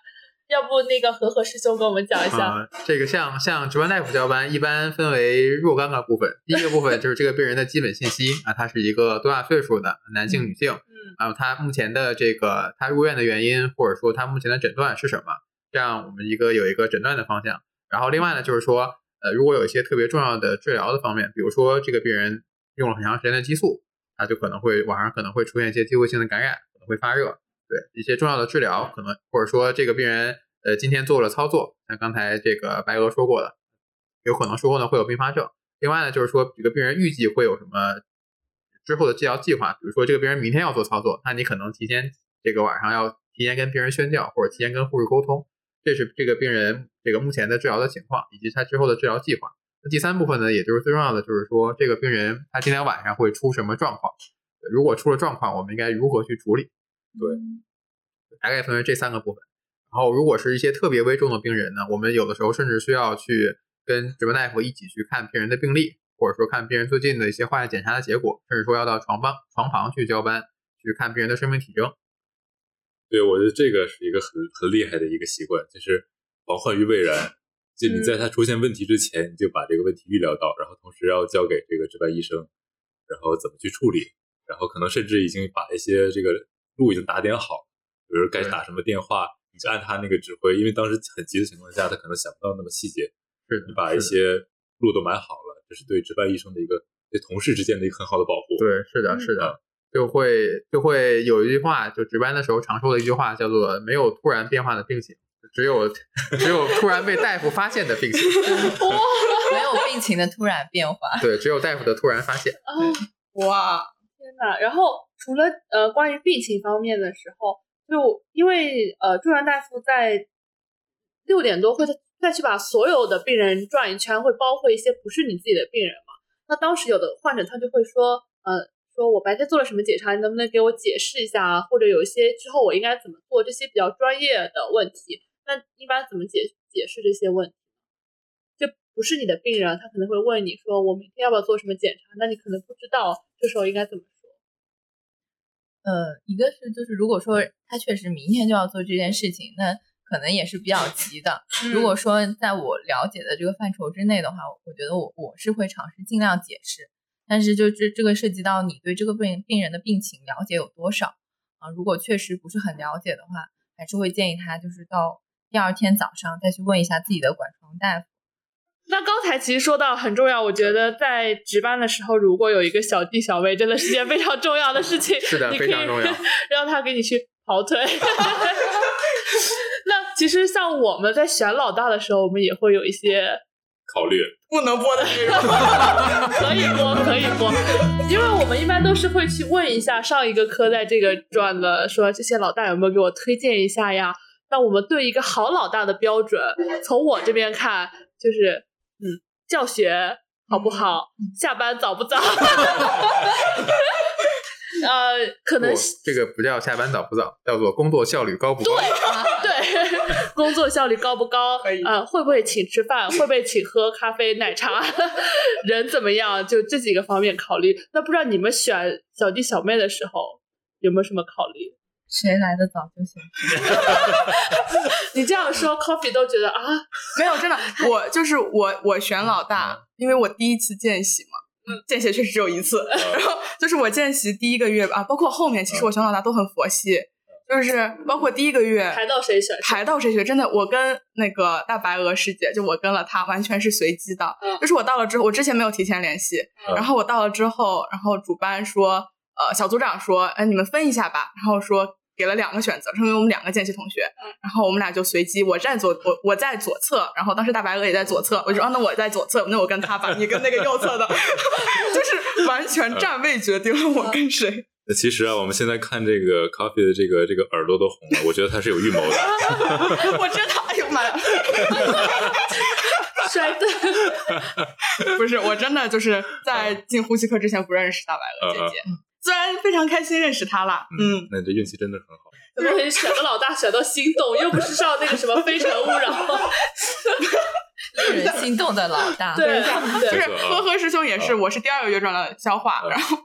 要不那个和和师兄跟我们讲一下？啊、这个像像值班大夫交班，一般分为若干个部分。第一个部分就是这个病人的基本信息啊，他是一个多大岁数的男性、女性，嗯还有他目前的这个他入院的原因，或者说他目前的诊断是什么，这样我们一个有一个诊断的方向。然后另外呢，就是说，呃，如果有一些特别重要的治疗的方面，比如说这个病人用了很长时间的激素，他就可能会晚上可能会出现一些机会性的感染，可能会发热。对一些重要的治疗，可能或者说这个病人呃今天做了操作，像刚才这个白鹅说过的，有可能术后呢会有并发症。另外呢，就是说这个病人预计会有什么之后的治疗计划，比如说这个病人明天要做操作，那你可能提前这个晚上要提前跟病人宣教，或者提前跟护士沟通，这是这个病人这个目前的治疗的情况以及他之后的治疗计划。那第三部分呢，也就是最重要的，就是说这个病人他今天晚上会出什么状况，如果出了状况，我们应该如何去处理？对，大概分为这三个部分。然后，如果是一些特别危重的病人呢，我们有的时候甚至需要去跟值班大夫一起去看病人的病历，或者说看病人最近的一些化验检查的结果，甚至说要到床帮床旁去交班，去看病人的生命体征。对，我觉得这个是一个很很厉害的一个习惯，就是防患于未然。就你在他出现问题之前，你就把这个问题预料到，然后同时要交给这个值班医生，然后怎么去处理，然后可能甚至已经把一些这个路已经打点好，比如该打什么电话，你就按他那个指挥，因为当时很急的情况下，他可能想不到那么细节，是。的你把一些路都买好了，这是对值班医生的一个对同事之间的一个很好的保护。对，是的，嗯是的，就会就会有一句话，就值班的时候常说的一句话，叫做“没有突然变化的病情，只有 [laughs] 只有突然被大夫发现的病情 [laughs] ”。没有病情的突然变化。对，只有大夫的突然发现。啊，哇，天呐！然后除了呃关于病情方面的时候，就因为呃住院大夫在六点多会再再去把所有的病人转一圈，会包括一些不是你自己的病人嘛。那当时有的患者他就会说，呃，说我白天做了什么检查，你能不能给我解释一下啊？或者有一些之后我应该怎么做，这些比较专业的问题，那一般怎么解解释这些问题？就不是你的病人，他可能会问你说，我明天要不要做什么检查？那你可能不知道，这时候应该怎么说？呃，一个是就是如果说他确实明天就要做这件事情，那可能也是比较急的。[laughs] 如果说在我了解的这个范畴之内的话，我觉得我我是会尝试尽量解释，但是就这这个涉及到你对这个病病人的病情了解有多少啊？如果确实不是很了解的话，还是会建议他就是到第二天早上再去问一下自己的管床大夫。那刚才其实说到很重要，我觉得在值班的时候，如果有一个小弟小妹，真的是件非常重要的事情。是的你可以非常重要 [laughs] 让他给你去跑腿。[laughs] 那其实像我们在选老大的时候，我们也会有一些考虑不能播的内容。[laughs] 可以播，可以播，因为我们一般都是会去问一下上一个科在这个转的，说这些老大有没有给我推荐一下呀？那我们对一个好老大的标准，从我这边看，就是嗯，教学好不好，下班早不早？[laughs] 呃，可能，这个不叫下班早不早，叫做工作效率高不高。对，[laughs] 工作效率高不高？可以呃，会不会请吃饭？会不会请喝咖啡、奶茶？[laughs] 人怎么样？就这几个方面考虑。那不知道你们选小弟小妹的时候有没有什么考虑？谁来的早就行。[laughs] 你这样说，Coffee 都觉得啊，没有，真的，我就是我，我选老大，因为我第一次见习嘛，嗯，见习确实只有一次，然后就是我见习第一个月吧，啊包括后面，其实我选老大都很佛系，就是包括第一个月排到谁选？排到谁学，真的，我跟那个大白鹅师姐，就我跟了她，完全是随机的。嗯就是我到了之后，我之前没有提前联系，嗯然后我到了之后，然后主班说，呃，小组长说，哎，你们分一下吧，然后说给了两个选择，因为我们两个见习同学，然后我们俩就随机，我站左，我我在左侧，然后当时大白鹅也在左侧，我就说、啊、那我在左侧，那我跟他吧，你跟那个右侧的，[laughs] 就是完全站位决定了我跟谁。那其实啊，我们现在看这个 Coffee 的这个这个耳朵都红了，我觉得他是有预谋的。[laughs] 我知道，哎呦妈呀！[laughs] 摔的，[laughs] 不是，我真的就是在进呼吸科之前不认识大白鹅姐姐，虽然非常开心认识她了，嗯，那你这运气真的很好。怎么会选个老大选到心动，又不是上那个什么《非诚勿扰》令人心动的老大，对就，是呵呵师兄也是，我是第二个月转了消化，然后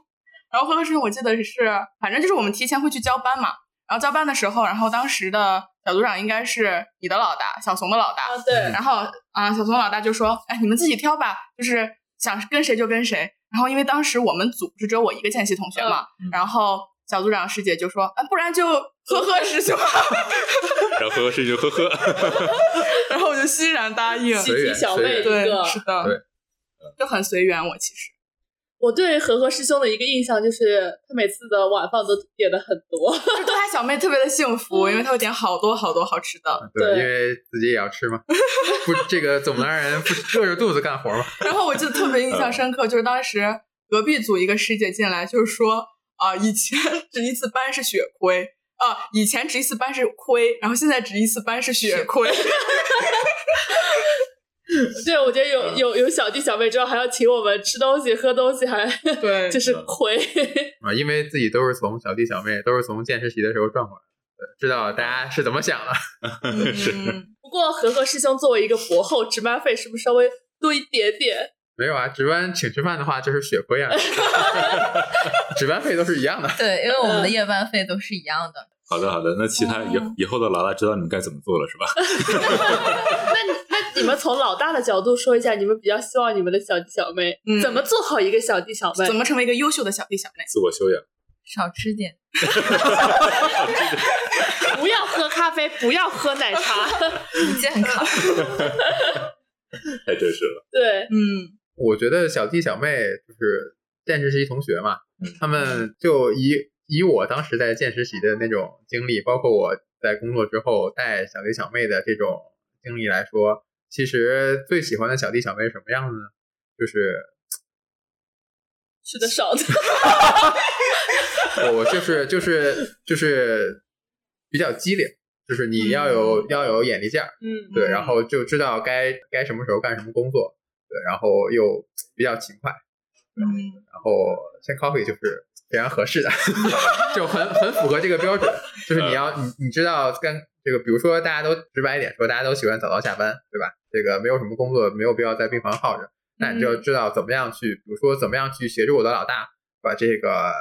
然后呵呵师兄我记得是，反正就是我们提前会去交班嘛，然后交班的时候，然后当时的小组长应该是你的老大，小怂的老大，啊对，然后啊、小怂老大就说，哎，你们自己挑吧，就是想跟谁就跟谁。然后因为当时我们组是只有我一个见习同学嘛，然后小组长师姐就说，啊，不然就呵呵师兄，[laughs] 然后呵呵是就呵呵，[laughs] 然后我就欣然答应。集体小妹一对，是的，对，就很随缘。我其实，我对和和师兄的一个印象就是，他每次的晚饭都点的很多。[laughs] 就对他小妹特别的幸福，因为他会点好多好多好吃的。对，对因为自己也要吃嘛，不，这个总能让人不饿着肚子干活嘛。[laughs] 然后我记得特别印象深刻，就是当时隔壁组一个师姐进来，就是说啊、以前值一次班是血亏啊、以前值一次班是亏，然后现在值一次班是血亏。[laughs] [laughs] 对，我觉得有有有小弟小妹之后，还要请我们吃东西、喝东西，还对 [laughs] 就是亏。啊，因为自己都是从小弟小妹，都是从见实习的时候赚回来的，对知道大家是怎么想的。[laughs] 是嗯不过和和师兄作为一个博后，值班费是不是稍微多一点点？没有啊，值班请吃饭的话就是血亏啊，值班费都是一样的。对，因为我们的夜班费都是一样的。好的好的，那其他以以后的老大知道你们该怎么做了是吧？[laughs] 那你那你们从老大的角度说一下，你们比较希望你们的小弟小妹、嗯怎么做好一个小弟小妹？怎么成为一个优秀的小弟小妹？自我修养。少吃点，[laughs] 不要喝咖啡，不要喝奶茶。不健康。[laughs] 太真实了。对，嗯我觉得小弟小妹就是见实习同学嘛，嗯他们就以以我当时在见实习的那种经历，包括我在工作之后带小弟小妹的这种经历来说，其实最喜欢的小弟小妹是什么样子呢？就是吃的少的。我就是就是就是比较机灵，就是你要有、要有眼力劲儿，嗯，对，然后就知道该该什么时候干什么工作，对，然后又比较勤快，嗯。然后先 coffee 就是非常合适的，[laughs] 就很很符合这个标准，就是你要你你知道跟这个，比如说大家都直白一点说，大家都喜欢早到下班，对吧？这个没有什么工作，没有必要在病房耗着，那你就知道怎么样去，比如说怎么样去协助我的老大把这个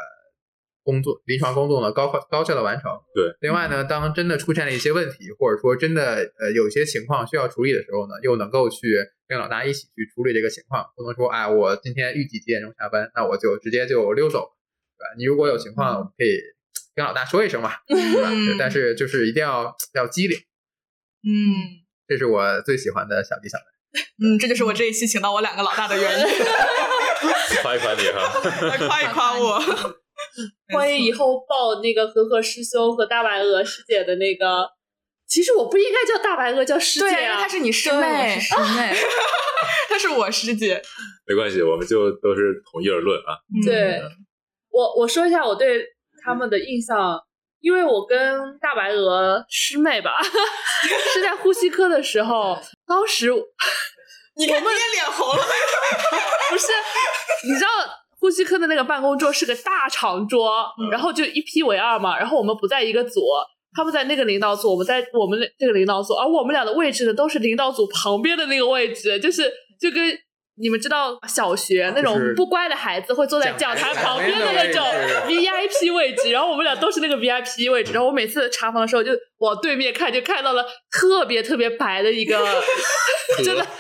工作临床工作呢高高效的完成。对，另外呢，当真的出现了一些问题，或者说真的呃有一些情况需要处理的时候呢，又能够去跟老大一起去处理这个情况，不能说哎我今天预计几点钟下班，那我就直接就溜走，对吧？你如果有情况，我们可以跟老大说一声嘛，对吧？对但是就是一定要要机灵，嗯这是我最喜欢的小弟小妹。嗯，这就是我这一期请到我两个老大的原因，[laughs] 夸一夸你哈，来夸一夸我。欢迎以后报那个和和师兄和大白鹅师姐的那个。其实我不应该叫大白鹅，叫师姐对，因为啊。她是你师妹是，师妹。[laughs] 她是我师姐。没关系，我们就都是统一而论啊。对我我说一下我对他们的印象，因为我跟大白鹅师妹吧，[laughs] 是在呼吸科的时候，当时你看你也脸红了。[laughs] 不是，你知道呼吸科的那个办公桌是个大长桌，然后就一批为二嘛，然后我们不在一个组。他们在那个领导组，我们在我们这个领导组，而我们俩的位置呢，都是领导组旁边的那个位置，就是就跟你们知道小学那种不乖的孩子会坐在讲台旁边的那种 [laughs] VIP 位置，然后我们俩都是那个 VIP 位置，然后我每次查房的时候就往对面看，就看到了特别特别白的一个，[laughs] 真的，[laughs]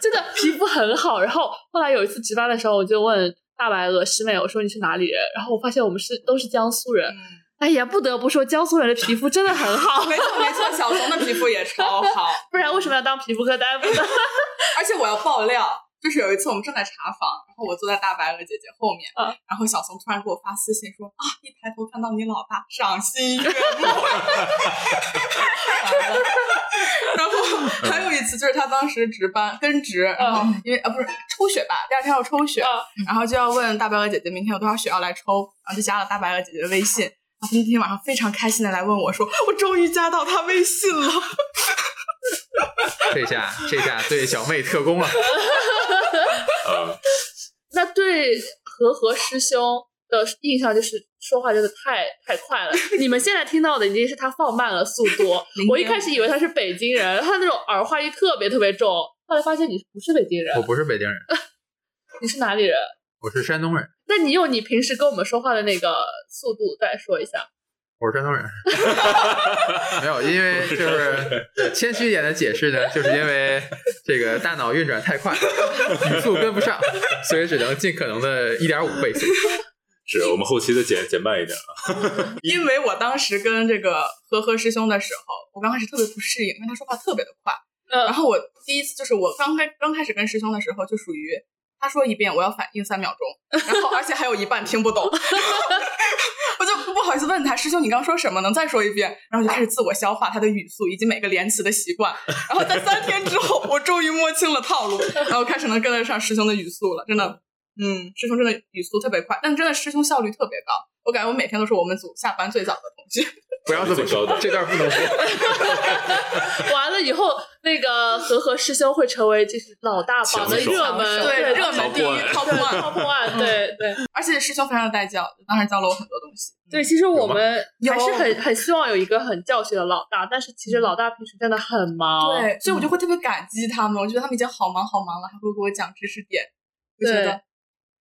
真的皮肤很好。然后后来有一次值班的时候，我就问大白鹅师妹，我说你是哪里人？然后我发现我们是都是江苏人。哎呀，不得不说，江苏人的皮肤真的很好，没错没错，小熊的皮肤也超好。[laughs] 不然为什么要当皮肤科大夫呢？[laughs] 而且我要爆料，就是有一次我们正在查房，然后我坐在大白鹅姐姐后面，啊然后小松突然给我发私信说啊，一抬头看到你老大赏心悦目。[laughs] 然后还有一次就是他当时值班跟值，然后因为啊不是抽血吧，第二天要抽血，啊然后就要问大白鹅姐姐明天有多少血要来抽，然后就加了大白鹅姐姐的微信。然后那天晚上非常开心的来问我说：“我终于加到他微信了。这下这下对小妹特工了。对和和师兄的印象就是说话真的太太快了。你们现在听到的已经是他放慢了速度。[laughs] 我一开始以为他是北京人，他那种儿化音特别特别重，后来发现你不是北京人我，不是北京人，[laughs] 你是哪里人？我是山东人，那你用你平时跟我们说话的那个速度再说一下。我是山东人。[laughs] 没有，因为就是谦虚一点的解释呢，就是因为这个大脑运转太快，语速跟不上，所以只能尽可能的一点五倍速。是我们后期的减减慢一点啊。[laughs] ”因为我当时跟这个呵呵师兄的时候，我刚开始特别不适应，因为他说话特别的快。然嗯，后我第一次就是我刚开刚开始跟师兄的时候，就属于他说一遍我要反应三秒钟，然后而且还有一半听不懂，[laughs] 我就不好意思问他师兄你刚说什么，能再说一遍？然后就开始自我消化他的语速以及每个连词的习惯。然后在三天之后，我终于摸清了套路，然后开始能跟得上师兄的语速了，真的。嗯，师兄真的语速特别快，但真的师兄效率特别高。我感觉我每天都是我们组下班最早的同学。不要这么说，这段不能说。[laughs] 完了以后，那个和和师兄会成为就是老大榜的热门，对热门第一 Top one。top one，对对而且师兄非常的带教，当时教了我很多东西。对。其实我们有还是很很希望有一个很教学的老大，但是其实老大平时真的很忙，对，所以我就会特别感激他们，我觉得他们已经好忙好忙了，还会给我讲知识点，我觉对得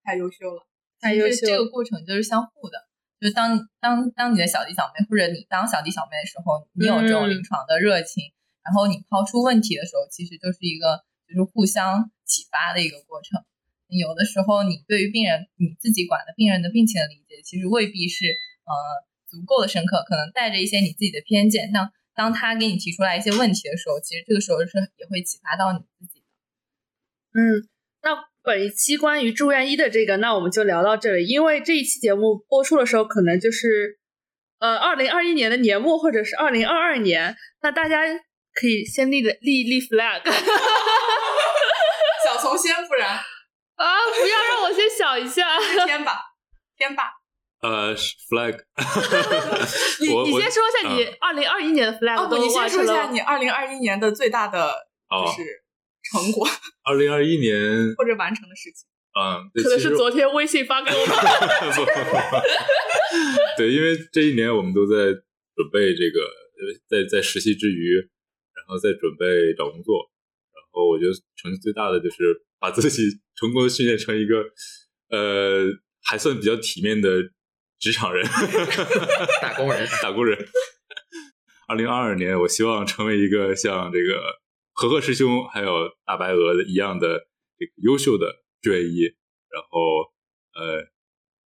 太优秀了。太优秀这这个过程就是相互的。就当当当你的小弟小妹，或者你当小弟小妹的时候，你有这种嗯临床的热情，然后你抛出问题的时候，其实就是一个就是互相启发的一个过程。有的时候，你对于病人你自己管的病人的病情的理解，其实未必是呃足够的深刻，可能带着一些你自己的偏见。当当他给你提出来一些问题的时候，其实这个时候是也会启发到你自己的。嗯，那本一期关于住院医的这个，那我们就聊到这里。因为这一期节目播出的时候，可能就是呃二零二一年的年末，或者是二零二二年，那大家可以先立的立立 flag 小从先，不然 [laughs] 啊！不要让我先想一下，天吧，天吧。呃是，flag，你你先说一下你二零二一年的 flag 哦不，你先说一下你二零二一年的最大的哦就是成果、[laughs] 二零二一年，或者完成的事情。嗯，对，可能是昨天微信发给我的。[laughs] 对，因为这一年我们都在准备这个，呃，在在实习之余，然后在准备找工作，然后我觉得成绩最大的就是把自己成功的训练成一个，呃，还算比较体面的职场人，[laughs] 打工人，打工人。二零二二年，我希望成为一个像这个和和师兄还有大白鹅的一样的这个优秀的志愿医，然后呃，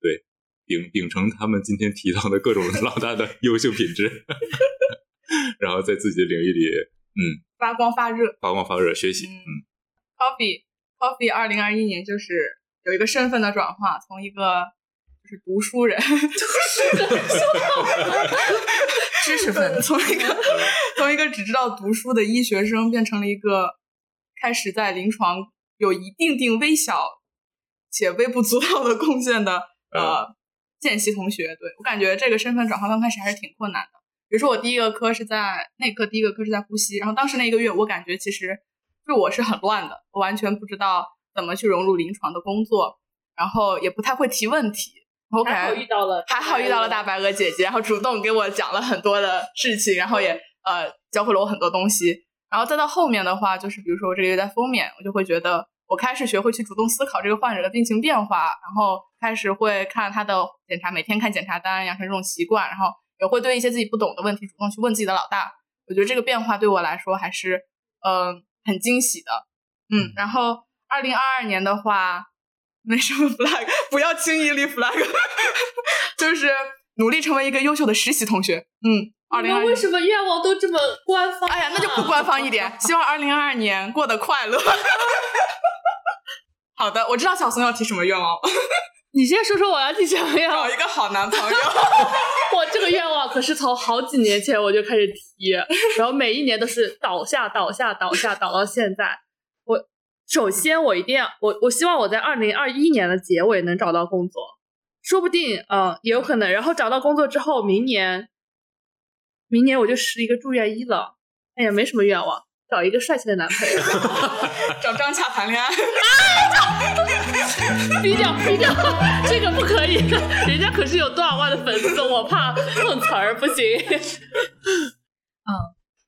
对，秉秉承他们今天提到的各种老大的 [laughs] 优秀品质，[laughs] 然后在自己的领域里，嗯，发光发热。发光发热学习，嗯嗯。Coffee Coffee 二零二一年就是有一个身份的转化，从一个就是读书人，[laughs] 知识分子从一个从一个只知道读书的医学生，变成了一个开始在临床有一定定微小且微不足道的贡献的呃见习同学。对我感觉这个身份转换刚开始还是挺困难的。比如说我第一个科是在内科，第一个科是在呼吸，然后当时那一个月我感觉其实就我是很乱的，我完全不知道怎么去融入临床的工作，然后也不太会提问题。我还好感觉遇到了，还好遇到了大白鹅姐姐，然后主动给我讲了很多的事情，然后也呃教会了我很多东西。然后再到后面的话，就是比如说我这个月在封面，我就会觉得我开始学会去主动思考这个患者的病情变化，然后开始会看他的检查，每天看检查单，养成这种习惯，然后也会对一些自己不懂的问题主动去问自己的老大。我觉得这个变化对我来说还是嗯、呃很惊喜的。嗯，然后二零二二年的话，没什么 flag，[laughs] 不要轻易立 flag，[laughs] 就是努力成为一个优秀的实习同学。嗯，二零为什么愿望都这么官方、啊？哎呀，那就不官方一点。希望二零二二年过得快乐。[laughs] 好的，我知道小松要提什么愿望，你先说说我要提什么愿望找？一个好男朋友。我这个愿望可是从好几年前我就开始提，然后每一年都是倒下、倒下、倒下，倒到现在。我首先我一定要，我我希望我在二零二一年的结尾能找到工作，说不定，嗯，也有可能。然后找到工作之后，明年，明年我就是一个住院医了。哎呀，没什么愿望，找一个帅气的男朋友。[laughs] 找张洽谈恋爱，低调低调，这个不可以，人家可是有多少万的粉丝，我怕碰瓷儿不行。嗯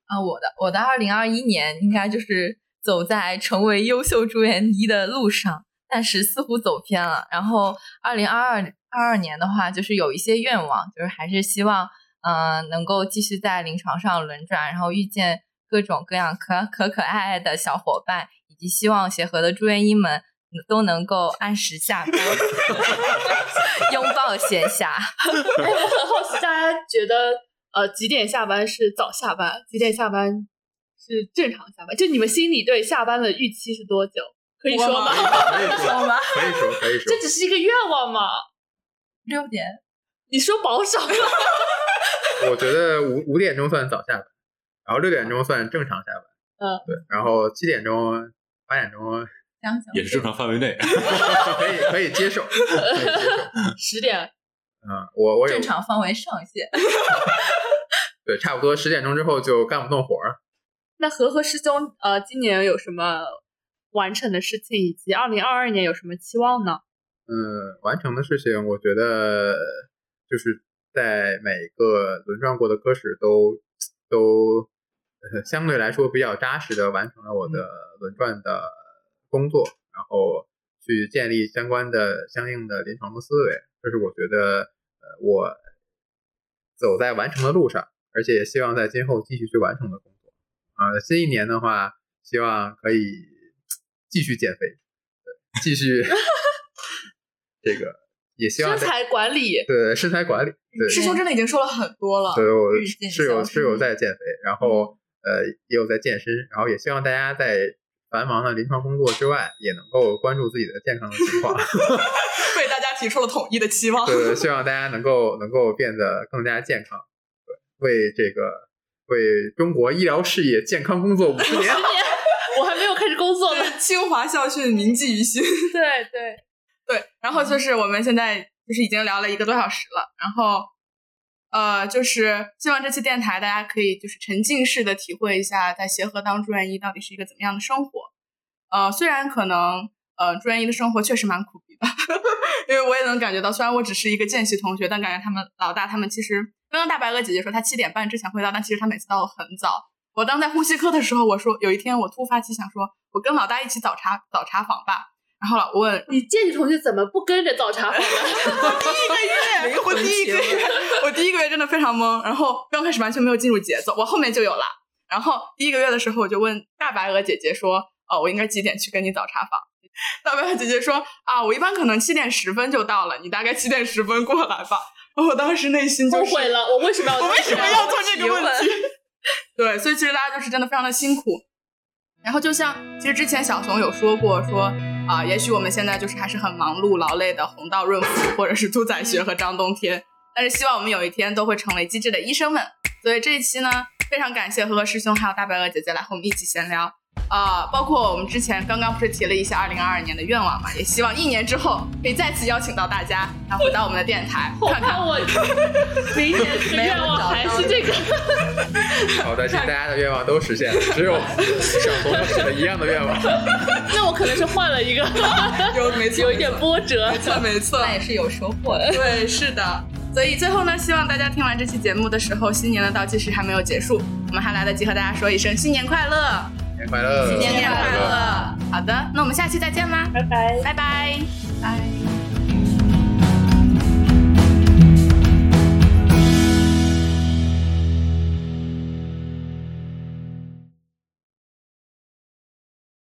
啊，我的我的二零二一年应该就是走在成为优秀住院医的路上，但是似乎走偏了。然后二零二二二二年的话，就是有一些愿望，就是还是希望嗯、呃能够继续在临床上轮转，然后遇见各种各样可可可爱爱的小伙伴，以及希望协和的住院医们都能够按时下班，[laughs] 拥抱闲暇。[laughs] 哎，我很好奇，大家觉得呃几点下班是早下班，几点下班是正常下班？就你们心里对下班的预期是多久？可以说吗？[laughs] [laughs] 可以说吗，可以说，可以说这。只是一个愿望嘛。六点你说保守了，[laughs] 我觉得五五点钟算早下班，然后六点钟算正常下班。嗯，对，然后七点钟、八点钟也是正常范围内。可以可以接受，可以接受。十点嗯，我我正常范围上限。对，差不多十点钟之后就干不动活儿。那和和师兄呃今年有什么完成的事情，以及二零二二年有什么期望呢？嗯，完成的事情，我觉得就是在每个轮转过的科室都都呃相对来说比较扎实的完成了我的轮转的工作，然后去建立相关的相应的临床的思维，这是我觉得呃我走在完成的路上，而且也希望在今后继续去完成的工作。啊、新一年的话，希望可以继续减肥，对，继续 [laughs] 这个也希望身材管理，对身材管理，对师兄真的已经说了很多了。对我是有是有在减肥，然后呃也有在健身，然后也希望大家在繁忙的临床工作之外，也能够关注自己的健康的情况。[laughs] 为大家提出了统一的期望。对，希 [laughs] 望大家能够能够变得更加健康，对，为这个为中国医疗事业健康工作五十年。[laughs] 我还没有开始工作呢。清华校训铭记于心。[laughs] 对对，对，然后就是我们现在就是已经聊了一个多小时了，然后呃，就是希望这期电台大家可以就是沉浸式的体会一下在协和当住院医到底是一个怎么样的生活。呃，虽然可能呃住院医的生活确实蛮苦逼的，[laughs] 因为我也能感觉到，虽然我只是一个见习同学，但感觉他们老大他们其实刚刚大白鹅姐姐说她七点半之前会到，但其实她每次到的很早。我当在呼吸科的时候，我说有一天我突发奇想说，我跟老大一起早茶早茶坊吧。然后老我问你建习同学怎么不跟着早茶坊呢？[laughs] 第一个月，我第一个月，[laughs] 我第一个月真的非常懵，然后刚开始完全没有进入节奏，我后面就有了。然后第一个月的时候，我就问大白鹅姐姐说：“哦，我应该几点去跟你早茶坊？” [laughs] 大白鹅姐姐说：“啊，我一般可能七点十分就到了，你大概七点十分过来吧。”我当时内心就是后悔了，我为什么要我为什么要做这个问提题？[laughs] 对，所以其实大家就是真的非常的辛苦。然后就像其实之前小熊有说过说啊、也许我们现在就是还是很忙碌劳累的红道润福或者是兔仔学和张冬天，但是希望我们有一天都会成为机智的医生们。所以这一期呢，非常感谢和和师兄还有大白鹅姐姐来和我们一起闲聊。啊、包括我们之前刚刚不是提了一些二零二二年的愿望嘛，也希望一年之后可以再次邀请到大家，然后回到我们的电台，我看看我 [laughs] 明年的愿望还是这个。好的，请大家的愿望都实现了，只有小红有许了一样的愿望。[laughs] 那我可能是换了一个，[laughs] 有没错有一点波折。没错没错，那也是有收获的。对，是的。所以最后呢，希望大家听完这期节目的时候，新年的倒计时还没有结束，我们还来得及和大家说一声新年快乐，新年快乐！新年快乐。好的，那我们下期再见啦，拜拜。拜拜，拜。